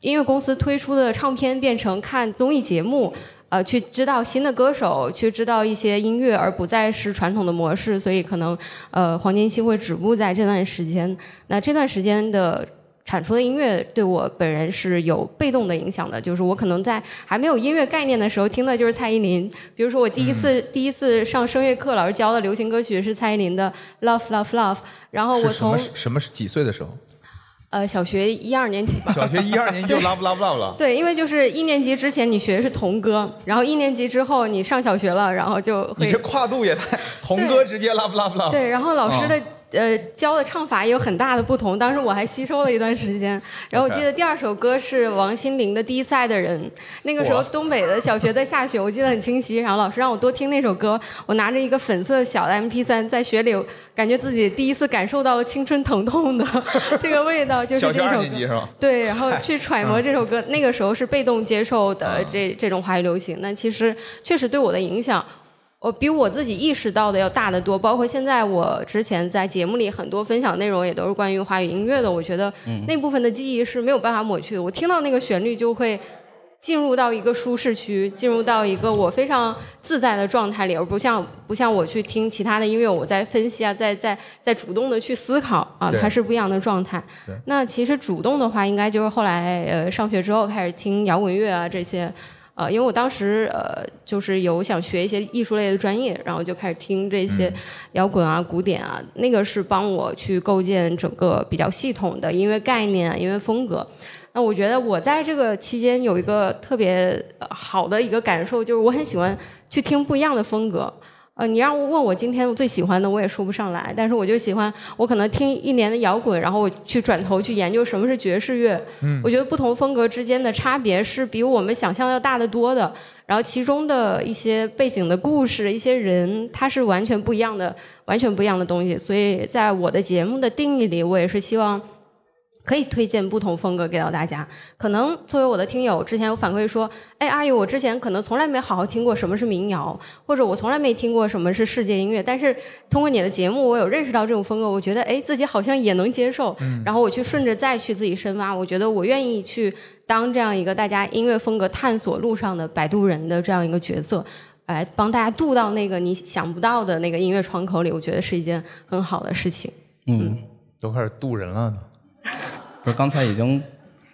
音乐公司推出的唱片变成看综艺节目。呃，去知道新的歌手，去知道一些音乐，而不再是传统的模式，所以可能呃黄金期会止步在这段时间。那这段时间的产出的音乐对我本人是有被动的影响的，就是我可能在还没有音乐概念的时候听的就是蔡依林。比如说我第一次、第一次上声乐课，老师教的流行歌曲是蔡依林的《Love Love Love》，然后我从什么是几岁的时候？呃小学一二年级吧。小学一二年级就 love love love 了。对，因为就是一年级之前你学的是童歌，然后一年级之后你上小学了，然后就会你这跨度也太，童歌直接 love love love。对，然后老师的、哦呃教的唱法也有很大的不同，当时我还吸收了一段时间。然后我记得第二首歌是王心凌的《第一次爱的人》，那个时候东北的小学在下雪，我记得很清晰。然后老师让我多听那首歌，我拿着一个粉色小的 MP 3在雪里，感觉自己第一次感受到了青春疼痛的 这个味道，就是这首歌。对，然后去揣摩这首歌，那个时候是被动接受嗯的这这种华语流行，那其实确实对我的影响，我比我自己意识到的要大得多。包括现在我之前在节目里很多分享内容也都是关于华语音乐的，我觉得那部分的记忆是没有办法抹去的。我听到那个旋律就会。进入到一个舒适区，进入到一个我非常自在的状态里，而不像不像我去听其他的音乐，我在分析啊，在在在主动的去思考啊，它是不一样的状态。那其实主动的话，应该就是后来呃上学之后开始听摇滚乐啊这些，呃，因为我当时呃就是有想学一些艺术类的专业，然后就开始听这些摇滚啊、古典啊，那个是帮我去构建整个比较系统的音乐概念、啊、音乐风格。那我觉得我在这个期间有一个特别呃好的一个感受，就是我很喜欢去听不一样的风格。呃，你让我问我今天我最喜欢的，我也说不上来。但是我就喜欢，我可能听一年的摇滚，然后我去转头去研究什么是爵士乐。嗯，我觉得不同风格之间的差别是比我们想象要大得多的。然后其中的一些背景的故事、一些人，它是完全不一样的，完全不一样的东西。所以在我的节目的定义里，我也是希望。可以推荐不同风格给到大家。可能作为我的听友，之前有反馈说，哎，阿姨，我之前可能从来没好好听过什么是民谣，或者我从来没听过什么是世界音乐。但是通过你的节目，我有认识到这种风格，我觉得哎，自己好像也能接受。然后我去顺着再去自己深挖，我觉得我愿意去当这样一个大家音乐风格探索路上的摆渡人的这样一个角色。来帮大家渡到那个你想不到的那个音乐窗口里，我觉得是一件很好的事情。嗯，都开始渡人了呢。不是刚才已经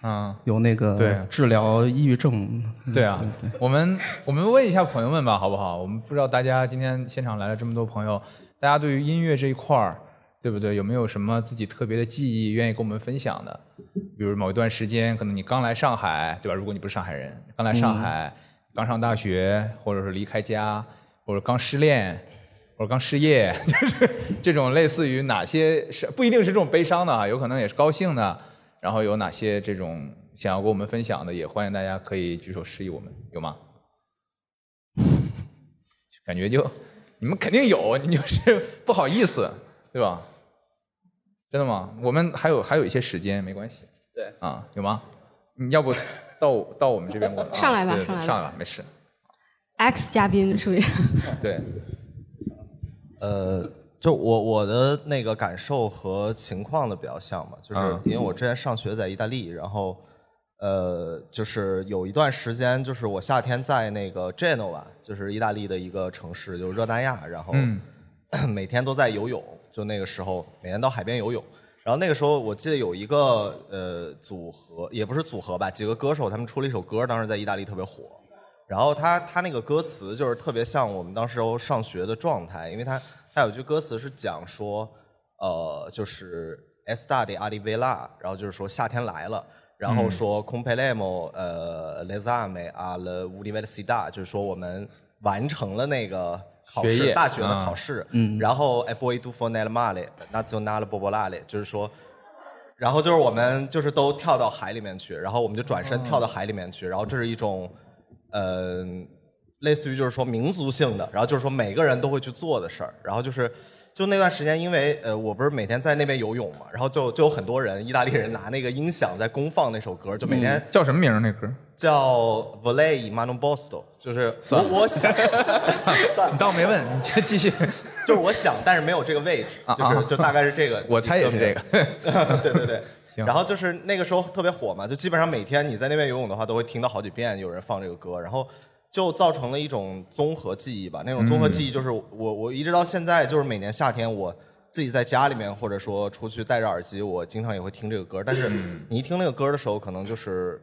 嗯，有那个对治疗抑郁症，对啊，我们我们问一下朋友们吧，好不好？我们不知道大家今天现场来了这么多朋友，大家对于音乐这一块儿，对不对？有没有什么自己特别的记忆愿意跟我们分享的？比如某一段时间，可能你刚来上海，对吧？如果你不是上海人，刚来上海，刚上大学，或者是离开家，或者刚失恋，或者刚失业，就是这种类似于哪些是不一定是这种悲伤的啊，有可能也是高兴的。然后有哪些这种想要跟我们分享的，也欢迎大家可以举手示意我们，有吗？感觉就你们肯定有，你就是不好意思，对吧？真的吗？我们还有还有一些时间，没关系。对啊，有吗？你要不到到我们这边过来？啊 上来吧对对对上来吧上来吧，没事。X 嘉宾属于 对，呃，就我我的那个感受和情况的比较像嘛，就是嗯因为我之前上学在意大利，然后呃，就是有一段时间，就是我夏天在那个 Genoa，就是意大利的一个城市，就是热那亚，然后嗯 每天都在游泳，就那个时候每天到海边游泳。然后那个时候我记得有一个呃组合，也不是组合吧，几个歌手他们出了一首歌，当时在意大利特别火。然后他他那个歌词就是特别像我们当时上学的状态，因为他他有句歌词是讲说，呃，就是 estate arrivela，然后就是说夏天来了，然后说 compelemo 呃 l'esame al università，就是说我们完成了那个考试大学的啊考试，嗯，然后 e poi tu f o nel male nazionale popolare，就是说。然后就是我们就是都跳到海里面去，然后我们就转身跳到海里面去，然后这是一种呃，类似于就是说民族性的，然后就是说每个人都会去做的事儿，然后就是就那段时间，因为呃我不是每天在那边游泳嘛，然后就就有很多人意大利人拿那个音响在公放那首歌，就每天叫什么名儿那歌？叫 Valley Mano Bosto，就是我我想，你倒没问，你就继续。就是我想，但是没有这个位置，就是就大概是这个，我猜也是这个。对对 对。行然后就是那个时候特别火嘛，就基本上每天你在那边游泳的话，都会听到好几遍有人放这个歌，然后就造成了一种综合记忆吧。那种综合记忆就是我我一直到现在，就是每年夏天我自己在家里面，或者说出去戴着耳机，我经常也会听这个歌。但是你一听那个歌的时候，可能就是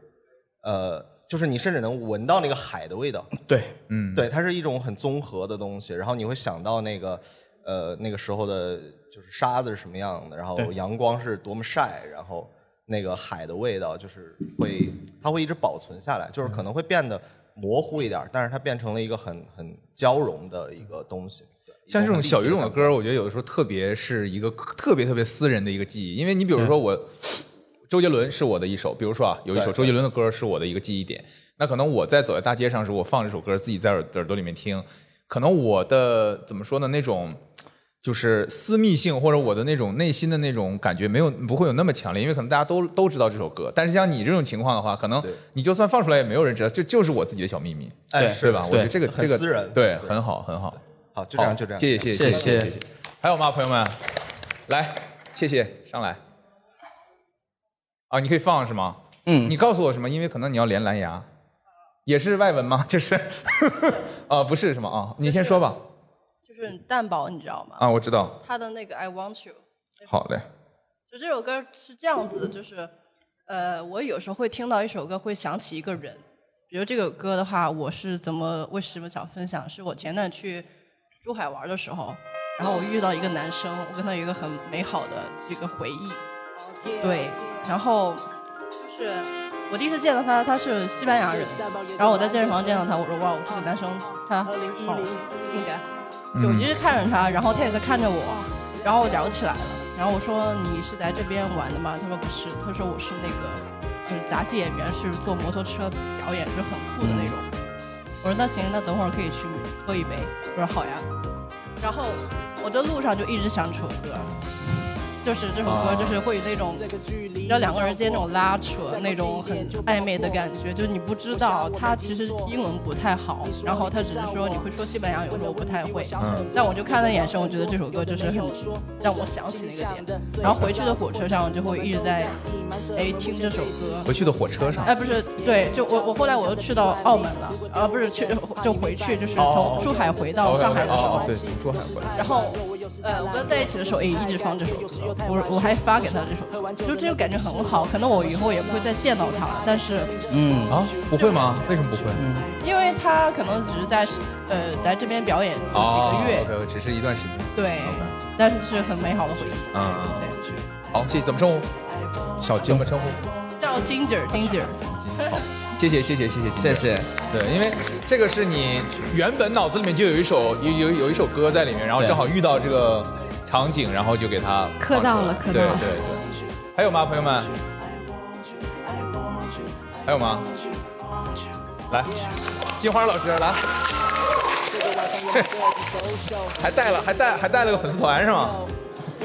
呃，就是你甚至能闻到那个海的味道。对，嗯，对，它是一种很综合的东西，然后你会想到那个呃那个时候的，就是沙子是什么样的，然后阳光是多么晒，然后那个海的味道就是会，它会一直保存下来，就是可能会变得模糊一点，但是它变成了一个很很交融的一个东西。像这种小语种的歌，我觉得有的时候特别是一个特别特别私人的一个记忆，因为你比如说我，周杰伦是我的一首，比如说啊，有一首周杰伦的歌是我的一个记忆点，那可能我在走在大街上时，我放这首歌，自己在耳耳朵里面听，可能我的怎么说呢，那种。就是私密性或者我的那种内心的那种感觉没有不会有那么强烈，因为可能大家都都知道这首歌，但是像你这种情况的话，可能你就算放出来也没有人知道，就就是我自己的小秘密，哎对吧？我觉得这个这个私人对很好很好。好，就这样就这样，谢谢谢谢谢谢谢谢。还有吗，朋友们？来，谢谢，上来。啊，你可以放是吗？嗯你告诉我什么？因为可能你要连蓝牙，也是外文吗？就是，啊，不是是吗？啊，你先说吧。就是蛋堡，你知道吗？啊，我知道。他的那个 I Want You，好嘞。就这首歌是这样子的，就是呃，我有时候会听到一首歌，会想起一个人。比如这个歌的话，我是怎么为什么想分享？是我前段去珠海玩的时候，然后我遇到一个男生，我跟他有一个很美好的这个回忆。对，然后就是我第一次见到他，他是西班牙人，然后我在健身房见到他，我说哇，这个男生他好性感。就我一直看着他，然后他也在看着我，然后聊起来了。然后我说你是在这边玩的吗？他说不是，他说我是那个就是杂技演员，是坐摩托车表演，就是很酷的那种。我说那行，那等会儿可以去喝一杯。我说好呀。然后我在路上就一直想这首歌，就是这首歌就是会有那种，你知道两个人之间那种拉扯，那种很暧昧的感觉，就是你不知道他其实英文不太好，然后他只是说你会说西班牙语，我说我不太会，嗯但我就看他眼神，我觉得这首歌就是很让我想起那个点，然后回去的火车上我就会一直在哎听这首歌。回去的火车上。哎，不是，对，就我我后来我又去到澳门了，啊，不是去就回去，就是从珠海回到上海的时候哦哦，对，从珠海回来。然后，呃，我跟他在一起的时候，也一直放这首歌，我我还发给他这首歌，就这个感觉很好。可能我以后也不会再见到他了，但是嗯，啊，不会吗？为什么不会？因为他可能只是在呃来这边表演就几个月，哦，OK，只是一段时间。对，但是是很美好的回忆。嗯，对，好，谢谢，怎么称呼？小金怎么称呼？叫 Ginger Ginger，好，谢谢谢谢谢谢谢谢。对，因为这个是你原本脑子里面就有一首有有有一首歌在里面，然后正好遇到这个场景，然后就给它磕放出来到了磕到了对对对，还有吗，朋友们？还有吗？来，金花老师来，还带了还带还带了个粉丝团是吗？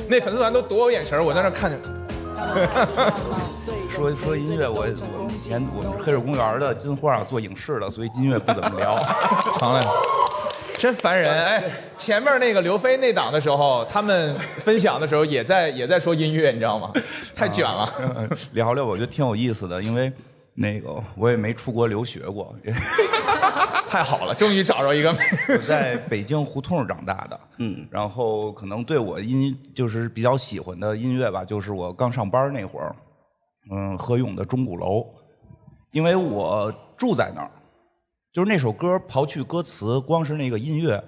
那粉丝团都躲我眼神，我在那看着。说说音乐，我我们以前我们是黑水公园的金花啊，做影视的，所以音乐不怎么聊。常来，真烦人！哎，前面那个刘飞那档的时候，他们分享的时候也在也在说音乐，你知道吗？太卷了。聊聊，我觉得挺有意思的，因为那个我也没出国留学过，太好了，终于找着一个。我在北京胡同长大的，嗯，然后可能对我音就是比较喜欢的音乐吧，就是我刚上班那会儿，嗯，何勇的《钟鼓楼》，因为我住在那儿，就是那首歌刨去歌词，光是那个音乐，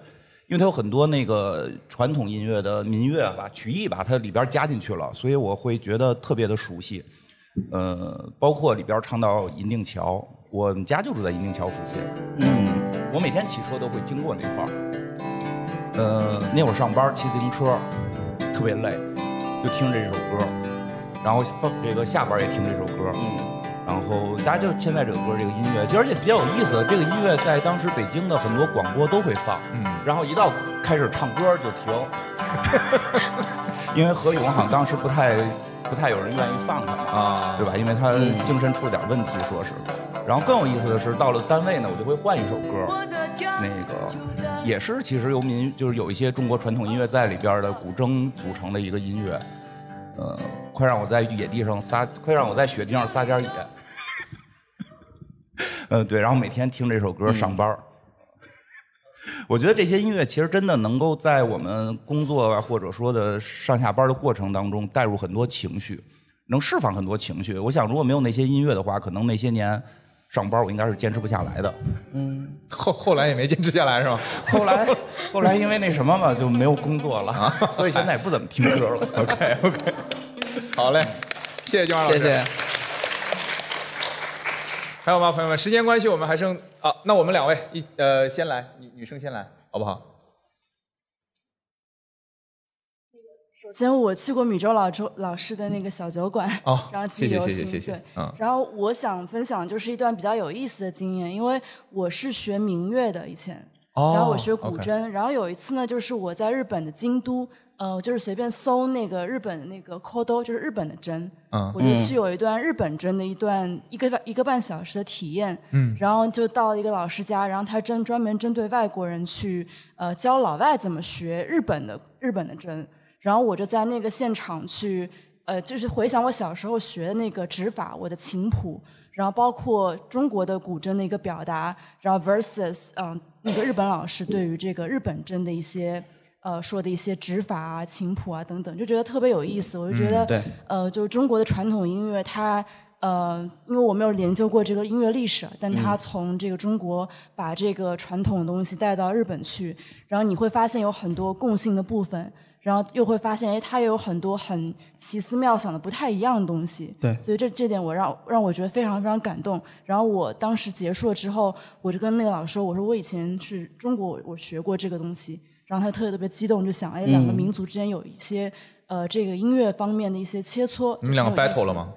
因为它有很多那个传统音乐的民乐吧、曲艺吧，它里边加进去了，所以我会觉得特别的熟悉。呃，包括里边唱到银锭桥，我们家就住在银锭桥附近，嗯，我每天骑车都会经过那块儿。呃，那会儿上班骑自行车，特别累，就听这首歌，然后放这个下班也听这首歌，嗯，然后大家就现在这首歌这个音乐，就而且比较有意思，这个音乐在当时北京的很多广播都会放，嗯，然后一到开始唱歌就停，因为何勇好像当时不太不太有人愿意放他嘛，啊对吧？因为他精神出了点问题，说是。然后更有意思的是，到了单位呢，我就会换一首歌，那个也是其实由民就是有一些中国传统音乐在里边的古筝组成的一个音乐，呃，快让我在野地上撒，快让我在雪地上撒点野。嗯，对，然后每天听这首歌上班儿。我觉得这些音乐其实真的能够在我们工作啊，或者说的上下班的过程当中带入很多情绪，能释放很多情绪。我想，如果没有那些音乐的话，可能那些年上班我应该是坚持不下来的。嗯后后来也没坚持下来是吧？后来，后来因为那什么嘛，就没有工作了，所以现在也不怎么听歌了。OK OK，好嘞，谢谢金华老师。谢谢。还有吗，朋友们？时间关系，我们还剩啊，那我们两位一呃先来，女女生先来，好不好？首先，我去过米粥老周老师的那个小酒馆，哦然后记忆犹新。谢谢谢谢谢谢对，嗯然后我想分享就是一段比较有意思的经验，因为我是学民乐的以前，哦然后我学古筝，然后有一次呢，就是我在日本的京都，呃，就是随便搜那个日本的那个 kodo，就是日本的针，嗯。我就去有一段日本针的一段一个一个半小时的体验，嗯。然后就到了一个老师家，然后他针专门针对外国人去呃教老外怎么学日本的日本的针，然后我就在那个现场去呃就是回想我小时候学的那个指法，我的琴谱，然后包括中国的古筝的一个表达，然后 versus 嗯、那个日本老师对于这个日本针的一些。呃，说的一些指法啊、琴谱啊等等，就觉得特别有意思。我就觉得，呃，就是中国的传统音乐，它呃，因为我没有研究过这个音乐历史，但它从这个中国把这个传统的东西带到日本去，然后你会发现有很多共性的部分，然后又会发现，哎，它也有很多很奇思妙想的不太一样的东西。对所以这这点我让让我觉得非常非常感动。然后我当时结束了之后，我就跟那个老师说，我说我以前是中国，我我学过这个东西。然后他特别特别激动，就想，哎，两个民族之间有一些呃这个音乐方面的一些切磋。你们两个 battle 了吗？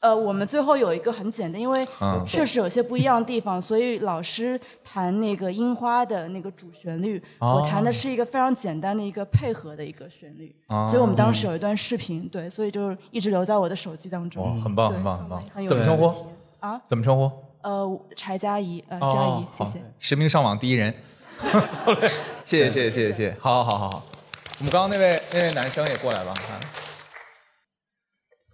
呃，我们最后有一个很简单，因为嗯确实有些不一样的地方，所以老师弹那个樱花的那个主旋律，哦我弹的是一个非常简单的一个配合的一个旋律，哦所以我们当时有一段视频，对，所以就一直留在我的手机当中。哇，很棒很棒很棒很。有怎么称呼？啊？怎么称呼？呃，柴佳怡，呃，佳哦怡，谢谢。实名上网第一人。谢谢谢谢谢谢，好好好好好，我们刚刚那位那位男生也过来吧，看。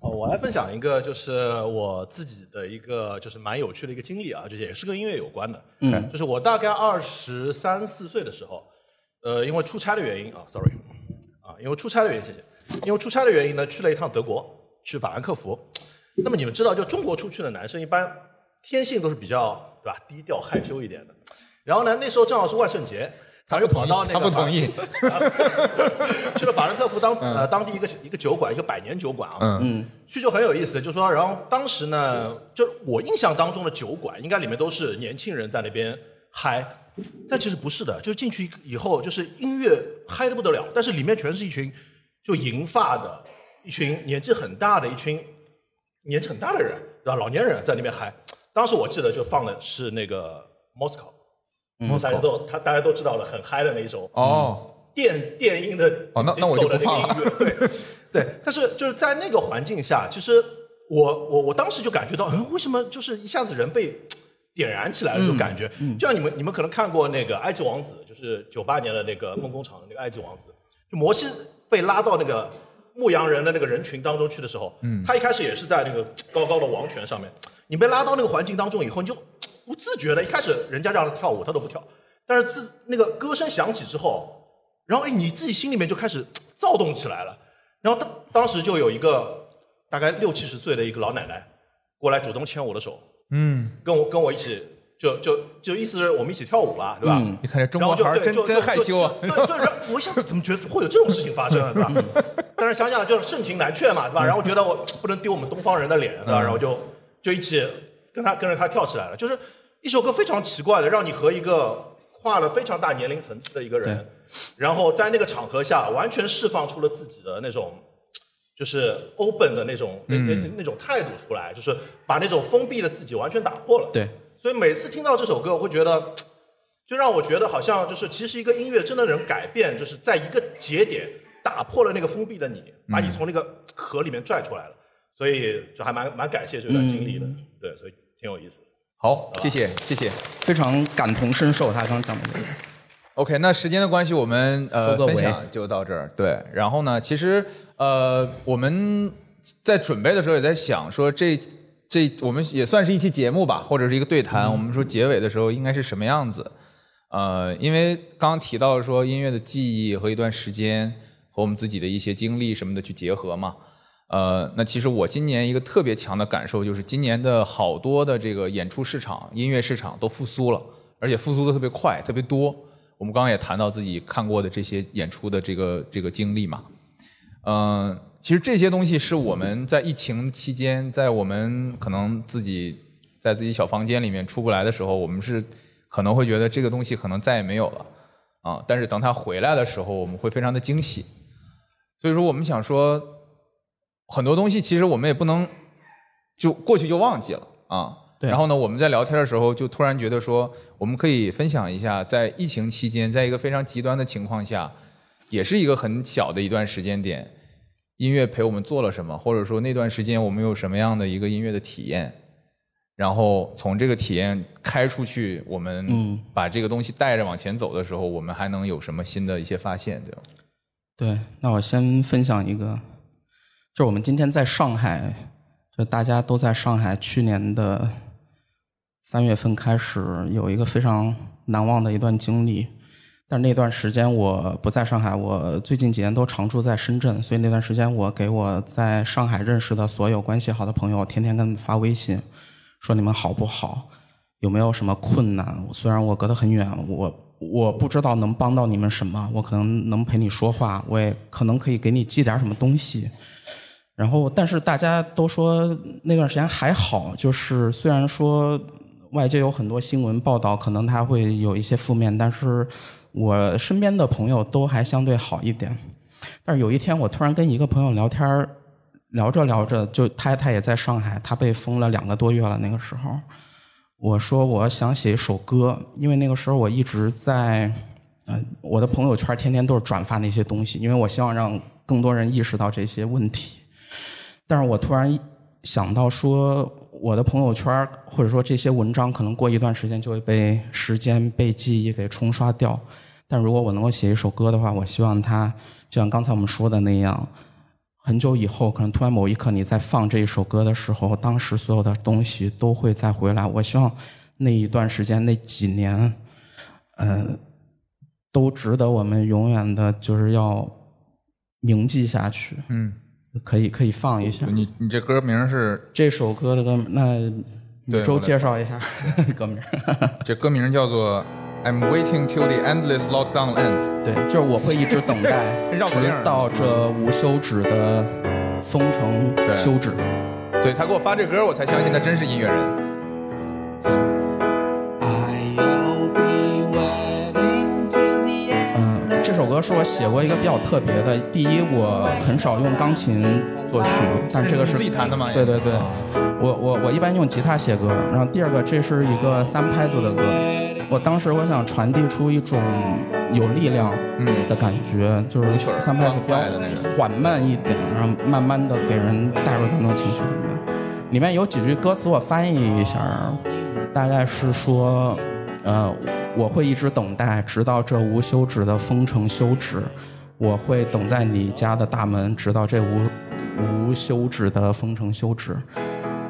哦，我来分享一个，就是我自己的一个，就是蛮有趣的一个经历啊，就也是跟音乐有关的。嗯，就是我大概二十三四岁的时候，呃，因为出差的原因啊，sorry，啊，因为出差的原因，谢谢，因为出差的原因呢，去了一趟德国，去法兰克福。那么你们知道，就中国出去的男生一般天性都是比较对吧，低调害羞一点的。然后呢，那时候正好是万圣节，他就跑到那个他不同意 去了法兰克福当呃当地一个一个酒馆，一个百年酒馆啊。嗯嗯去就很有意思，就说，然后当时呢，就我印象当中的酒馆，应该里面都是年轻人在那边嗨，但其实不是的，就是进去以后，就是音乐嗨的不得了，但是里面全是一群就银发的，一群年纪很大的一群年纪很大的人，对吧？老年人在那边嗨。当时我记得就放的是那个 Moscow，、大家都他大家都知道了很嗨的那一首。哦，电电音的哦那那我就不放了。对。对。但是就是在那个环境下，其实我我我当时就感觉到，嗯，为什么就是一下子人被点燃起来了，这种感觉。就像你们你们可能看过那个《埃及王子》，就是九八年的那个梦工厂的那个《埃及王子》，就摩西被拉到那个牧羊人的那个人群当中去的时候，嗯。他一开始也是在那个高高的王权上面，你被拉到那个环境当中以后，你就不自觉的，一开始人家让他跳舞，他都不跳，但是自那个歌声响起之后，然后哎，你自己心里面就开始躁动起来了。然后当当时就有一个大概六七十岁的一个老奶奶过来主动牵我的手，嗯，跟我跟我一起，就就就意思是我们一起跳舞吧，对吧？嗯你看这中然后就国孩儿真对就就真害羞啊。对对，然后我一下子怎么觉得会有这种事情发生啊，对吧？但是想想就是盛情难却嘛，对吧？然后觉得我不能丢我们东方人的脸，对吧？嗯然后就就一起跟他跟着他跳起来了，就是一首歌非常奇怪的，让你和一个跨了非常大年龄层次的一个人，然后在那个场合下完全释放出了自己的那种就是 open 的那种那那嗯。那种态度出来，就是把那种封闭的自己完全打破了。对，所以每次听到这首歌，我会觉得，就让我觉得好像就是其实一个音乐真的能改变，就是在一个节点打破了那个封闭的你，把你从那个壳里面拽出来了。所以就还蛮蛮感谢这段经历的，对，所以挺有意思。好，谢谢谢谢。非常感同身受他刚刚讲的这个。OK，那时间的关系，我们呃分享就到这儿。对，然后呢，其实呃我们在准备的时候也在想说这这我们也算是一期节目吧，或者是一个对谈。我们说结尾的时候应该是什么样子？呃，因为刚刚提到说音乐的记忆和一段时间和我们自己的一些经历什么的去结合嘛。呃，那其实我今年一个特别强的感受就是，今年的好多的这个演出市场、音乐市场都复苏了，而且复苏的特别快、特别多。我们刚刚也谈到自己看过的这些演出的这个这个经历嘛，嗯、其实这些东西是我们在疫情期间，在我们可能自己在自己小房间里面出不来的时候，我们是可能会觉得这个东西可能再也没有了啊，但是等它回来的时候，我们会非常的惊喜。所以说，我们想说，很多东西其实我们也不能就过去就忘记了啊。对然后呢，我们在聊天的时候就突然觉得说，我们可以分享一下，在疫情期间，在一个非常极端的情况下，也是一个很小的一段时间点，音乐陪我们做了什么，或者说那段时间我们有什么样的一个音乐的体验，然后从这个体验开出去，我们嗯把这个东西带着往前走的时候，我们还能有什么新的一些发现，对吧？对，那我先分享一个，就我们今天在上海，就大家都在上海，去年的三月份开始有一个非常难忘的一段经历。但那段时间我不在上海，我最近几年都常住在深圳，所以那段时间我给我在上海认识的所有关系好的朋友，天天跟发微信，说你们好不好，有没有什么困难？虽然我隔得很远，我我不知道能帮到你们什么，我可能能陪你说话，我也可能可以给你寄点什么东西。然后，但是大家都说那段时间还好，就是虽然说外界有很多新闻报道，可能他会有一些负面，但是我身边的朋友都还相对好一点。但是有一天，我突然跟一个朋友聊天，聊着聊着，就他他也在上海，他被封了两个多月了。那个时候，我说我想写一首歌，因为那个时候我一直在，呃，我的朋友圈天天都是转发那些东西，因为我希望让更多人意识到这些问题。但是我突然想到说，我的朋友圈或者说这些文章，可能过一段时间就会被时间、被记忆给冲刷掉。但如果我能够写一首歌的话，我希望它就像刚才我们说的那样，很久以后，可能突然某一刻你在放这一首歌的时候，当时所有的东西都会再回来。我希望那一段时间、那几年，嗯、都值得我们永远的，就是要铭记下去。嗯，可以可以放一下。你你这歌名是这首歌的歌，那宇宙对我来介绍一下 歌名。这歌名叫做 I'm waiting till the endless lockdown ends。对，就是我会一直等待，直到这无休止的封城对休止。所以他给我发这歌，我才相信他真是音乐人。歌是我写过一个比较特别的。第一，我很少用钢琴作曲，但这个是自己弹的吗对对对，我我我一般用吉他写歌。然后第二个，这是一个三拍子的歌。我当时我想传递出一种有力量的感觉，就是三拍子比较缓慢一点，然后慢慢的给人带入到那种情绪里面。里面有几句歌词我翻译一下，大概是说，呃，我会一直等待，直到这无休止的封城休止。我会等在你家的大门，直到这无无休止的封城休止。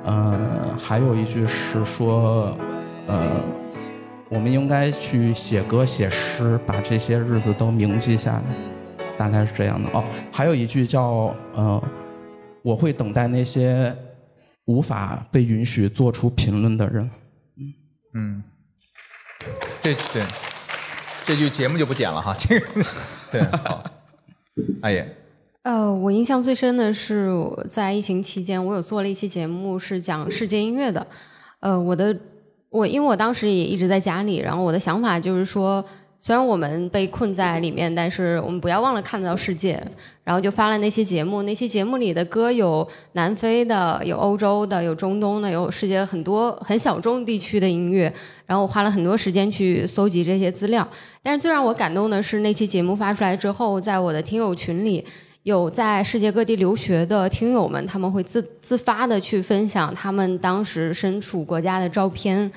呃，还有一句是说，呃，我们应该去写歌写诗，把这些日子都铭记下来，大概是这样的。哦，还有一句叫呃，我会等待那些无法被允许做出评论的人。嗯，这对这句节目就不剪了哈，这个对好，阿野，呃，我印象最深的是在疫情期间，我有做了一期节目是讲世界音乐的。呃，我的我因为我当时也一直在家里，然后我的想法就是说，虽然我们被困在里面，但是我们不要忘了看到世界。然后就发了那些节目，那些节目里的歌有南非的，有欧洲的，有中东的，有世界很多很小众地区的音乐。然后我花了很多时间去搜集这些资料。但是最让我感动的是，那期节目发出来之后，在我的听友群里，有在世界各地留学的听友们，他们会自自发的去分享他们当时身处国家的照片。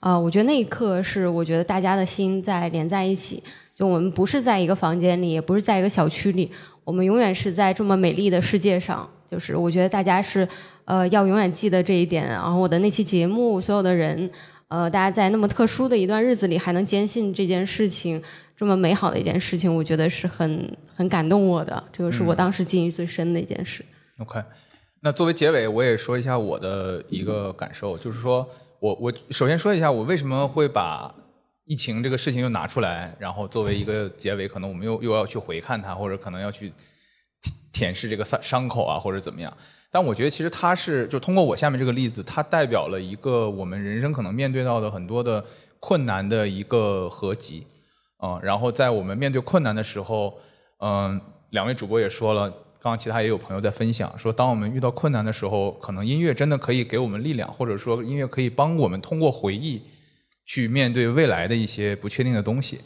呃，我觉得那一刻是我觉得大家的心在连在一起，就我们不是在一个房间里，也不是在一个小区里，我们永远是在这么美丽的世界上。就是我觉得大家是呃要永远记得这一点。然后我的那期节目，所有的人，呃，大家在那么特殊的一段日子里还能坚信这件事情，这么美好的一件事情，我觉得是很很感动我的。这个是我当时记忆最深的一件事。OK，那作为结尾，我也说一下我的一个感受，就是说我我首先说一下我为什么会把疫情这个事情又拿出来，然后作为一个结尾，可能我们又又要去回看它，或者可能要去舔舐这个伤伤口啊，或者怎么样。但我觉得其实它是就通过我下面这个例子，它代表了一个我们人生可能面对到的很多的困难的一个合集。嗯，然后在我们面对困难的时候，嗯，两位主播也说了，刚刚其他也有朋友在分享，说当我们遇到困难的时候，可能音乐真的可以给我们力量，或者说音乐可以帮我们通过回忆去面对未来的一些不确定的东西。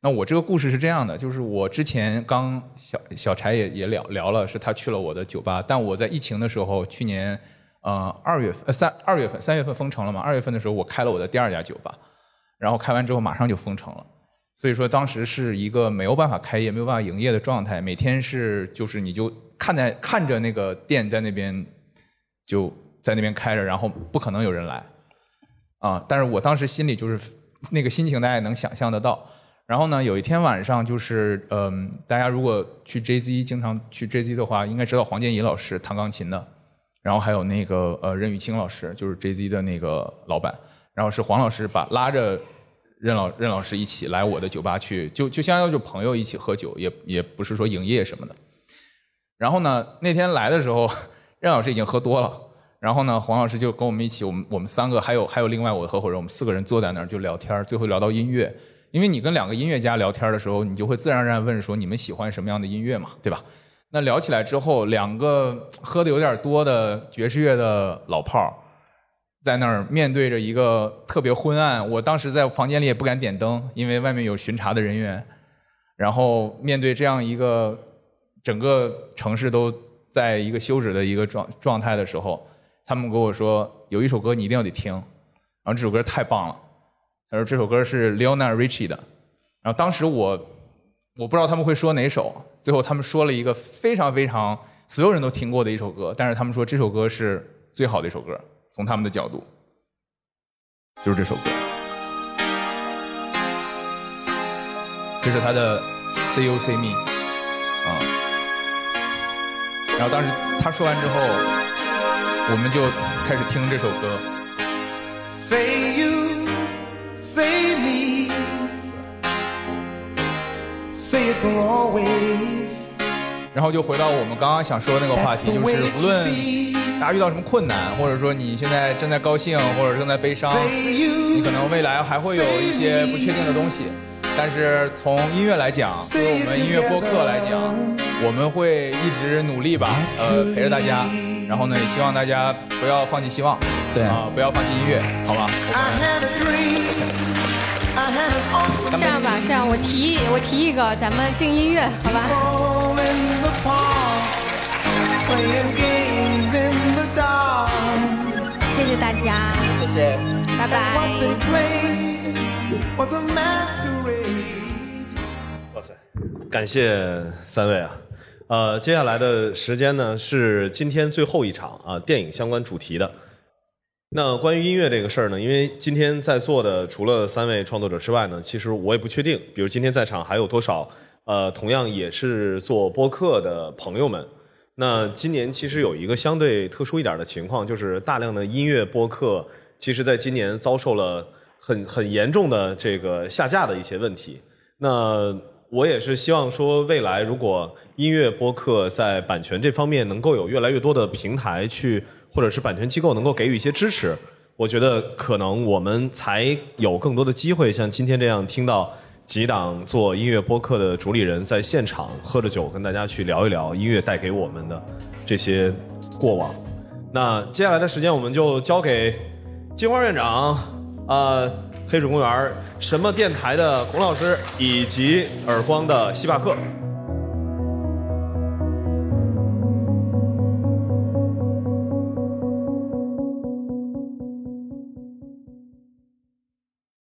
那我这个故事是这样的，就是我之前刚小小柴也也聊聊了，是他去了我的酒吧，但我在疫情的时候，去年呃二月份呃三二月份三月份封城了嘛，二月份的时候我开了我的第二家酒吧，然后开完之后马上就封城了。所以说当时是一个没有办法开业、没有办法营业的状态，每天是就是你就看在看着那个店在那边就在那边开着，然后不可能有人来啊。但是我当时心里就是那个心情，大家能想象得到。然后呢，有一天晚上就是嗯，大家如果去 JZ 经常去 JZ 的话，应该知道黄建怡老师弹钢琴的，然后还有那个呃任宇清老师，就是 JZ 的那个老板，然后是黄老师把拉着。任老任老师一起来我的酒吧去，就就相当于就朋友一起喝酒，也也不是说营业什么的。然后呢，那天来的时候，任老师已经喝多了，然后呢，黄老师就跟我们一起，我们我们三个还有还有另外我的合伙人，我们四个人坐在那儿就聊天，最后聊到音乐。因为你跟两个音乐家聊天的时候，你就会自然而然问说你们喜欢什么样的音乐嘛，对吧？那聊起来之后，两个喝的有点多的爵士乐的老炮儿。在那儿面对着一个特别昏暗，我当时在房间里也不敢点灯，因为外面有巡查的人员。然后面对这样一个整个城市都在一个休止的一个状状态的时候，他们跟我说有一首歌你一定要得听，然后这首歌太棒了。他说这首歌是 l e o n a r Richie 的，然后当时我我不知道他们会说哪首，最后他们说了一个非常非常所有人都听过的一首歌，但是他们说这首歌是最好的一首歌。从他们的角度，就是这首歌，这是他的《See You See Me》啊。然后当时他说完之后，我们就开始听这首歌。Say you, say me, say it for always. 然后就回到我们刚刚想说的那个话题，就是无论大家遇到什么困难，或者说你现在正在高兴，或者正在悲伤，你可能未来还会有一些不确定的东西。但是从音乐来讲，作为我们音乐播客来讲，我们会一直努力吧，呃，陪着大家。然后呢，也希望大家不要放弃希望，对啊、不要放弃音乐，好吧？这样吧，这样我提议我提一个，咱们静音乐，好吧？谢谢大家，谢谢，拜拜。哇塞，感谢三位啊！呃，接下来的时间呢是今天最后一场啊电影相关主题的。那关于音乐这个事儿呢，因为今天在座的除了三位创作者之外呢，其实我也不确定，比如今天在场还有多少呃同样也是做播客的朋友们。那今年其实有一个相对特殊一点的情况，就是大量的音乐播客，其实在今年遭受了很很严重的这个下架的一些问题。那我也是希望说，未来如果音乐播客在版权这方面能够有越来越多的平台去，或者是版权机构能够给予一些支持，我觉得可能我们才有更多的机会，像今天这样听到几档做音乐播客的主理人在现场喝着酒，跟大家去聊一聊音乐带给我们的这些过往。那接下来的时间，我们就交给金花院长，啊、黑水公园什么电台的孔老师，以及耳光的西帕克，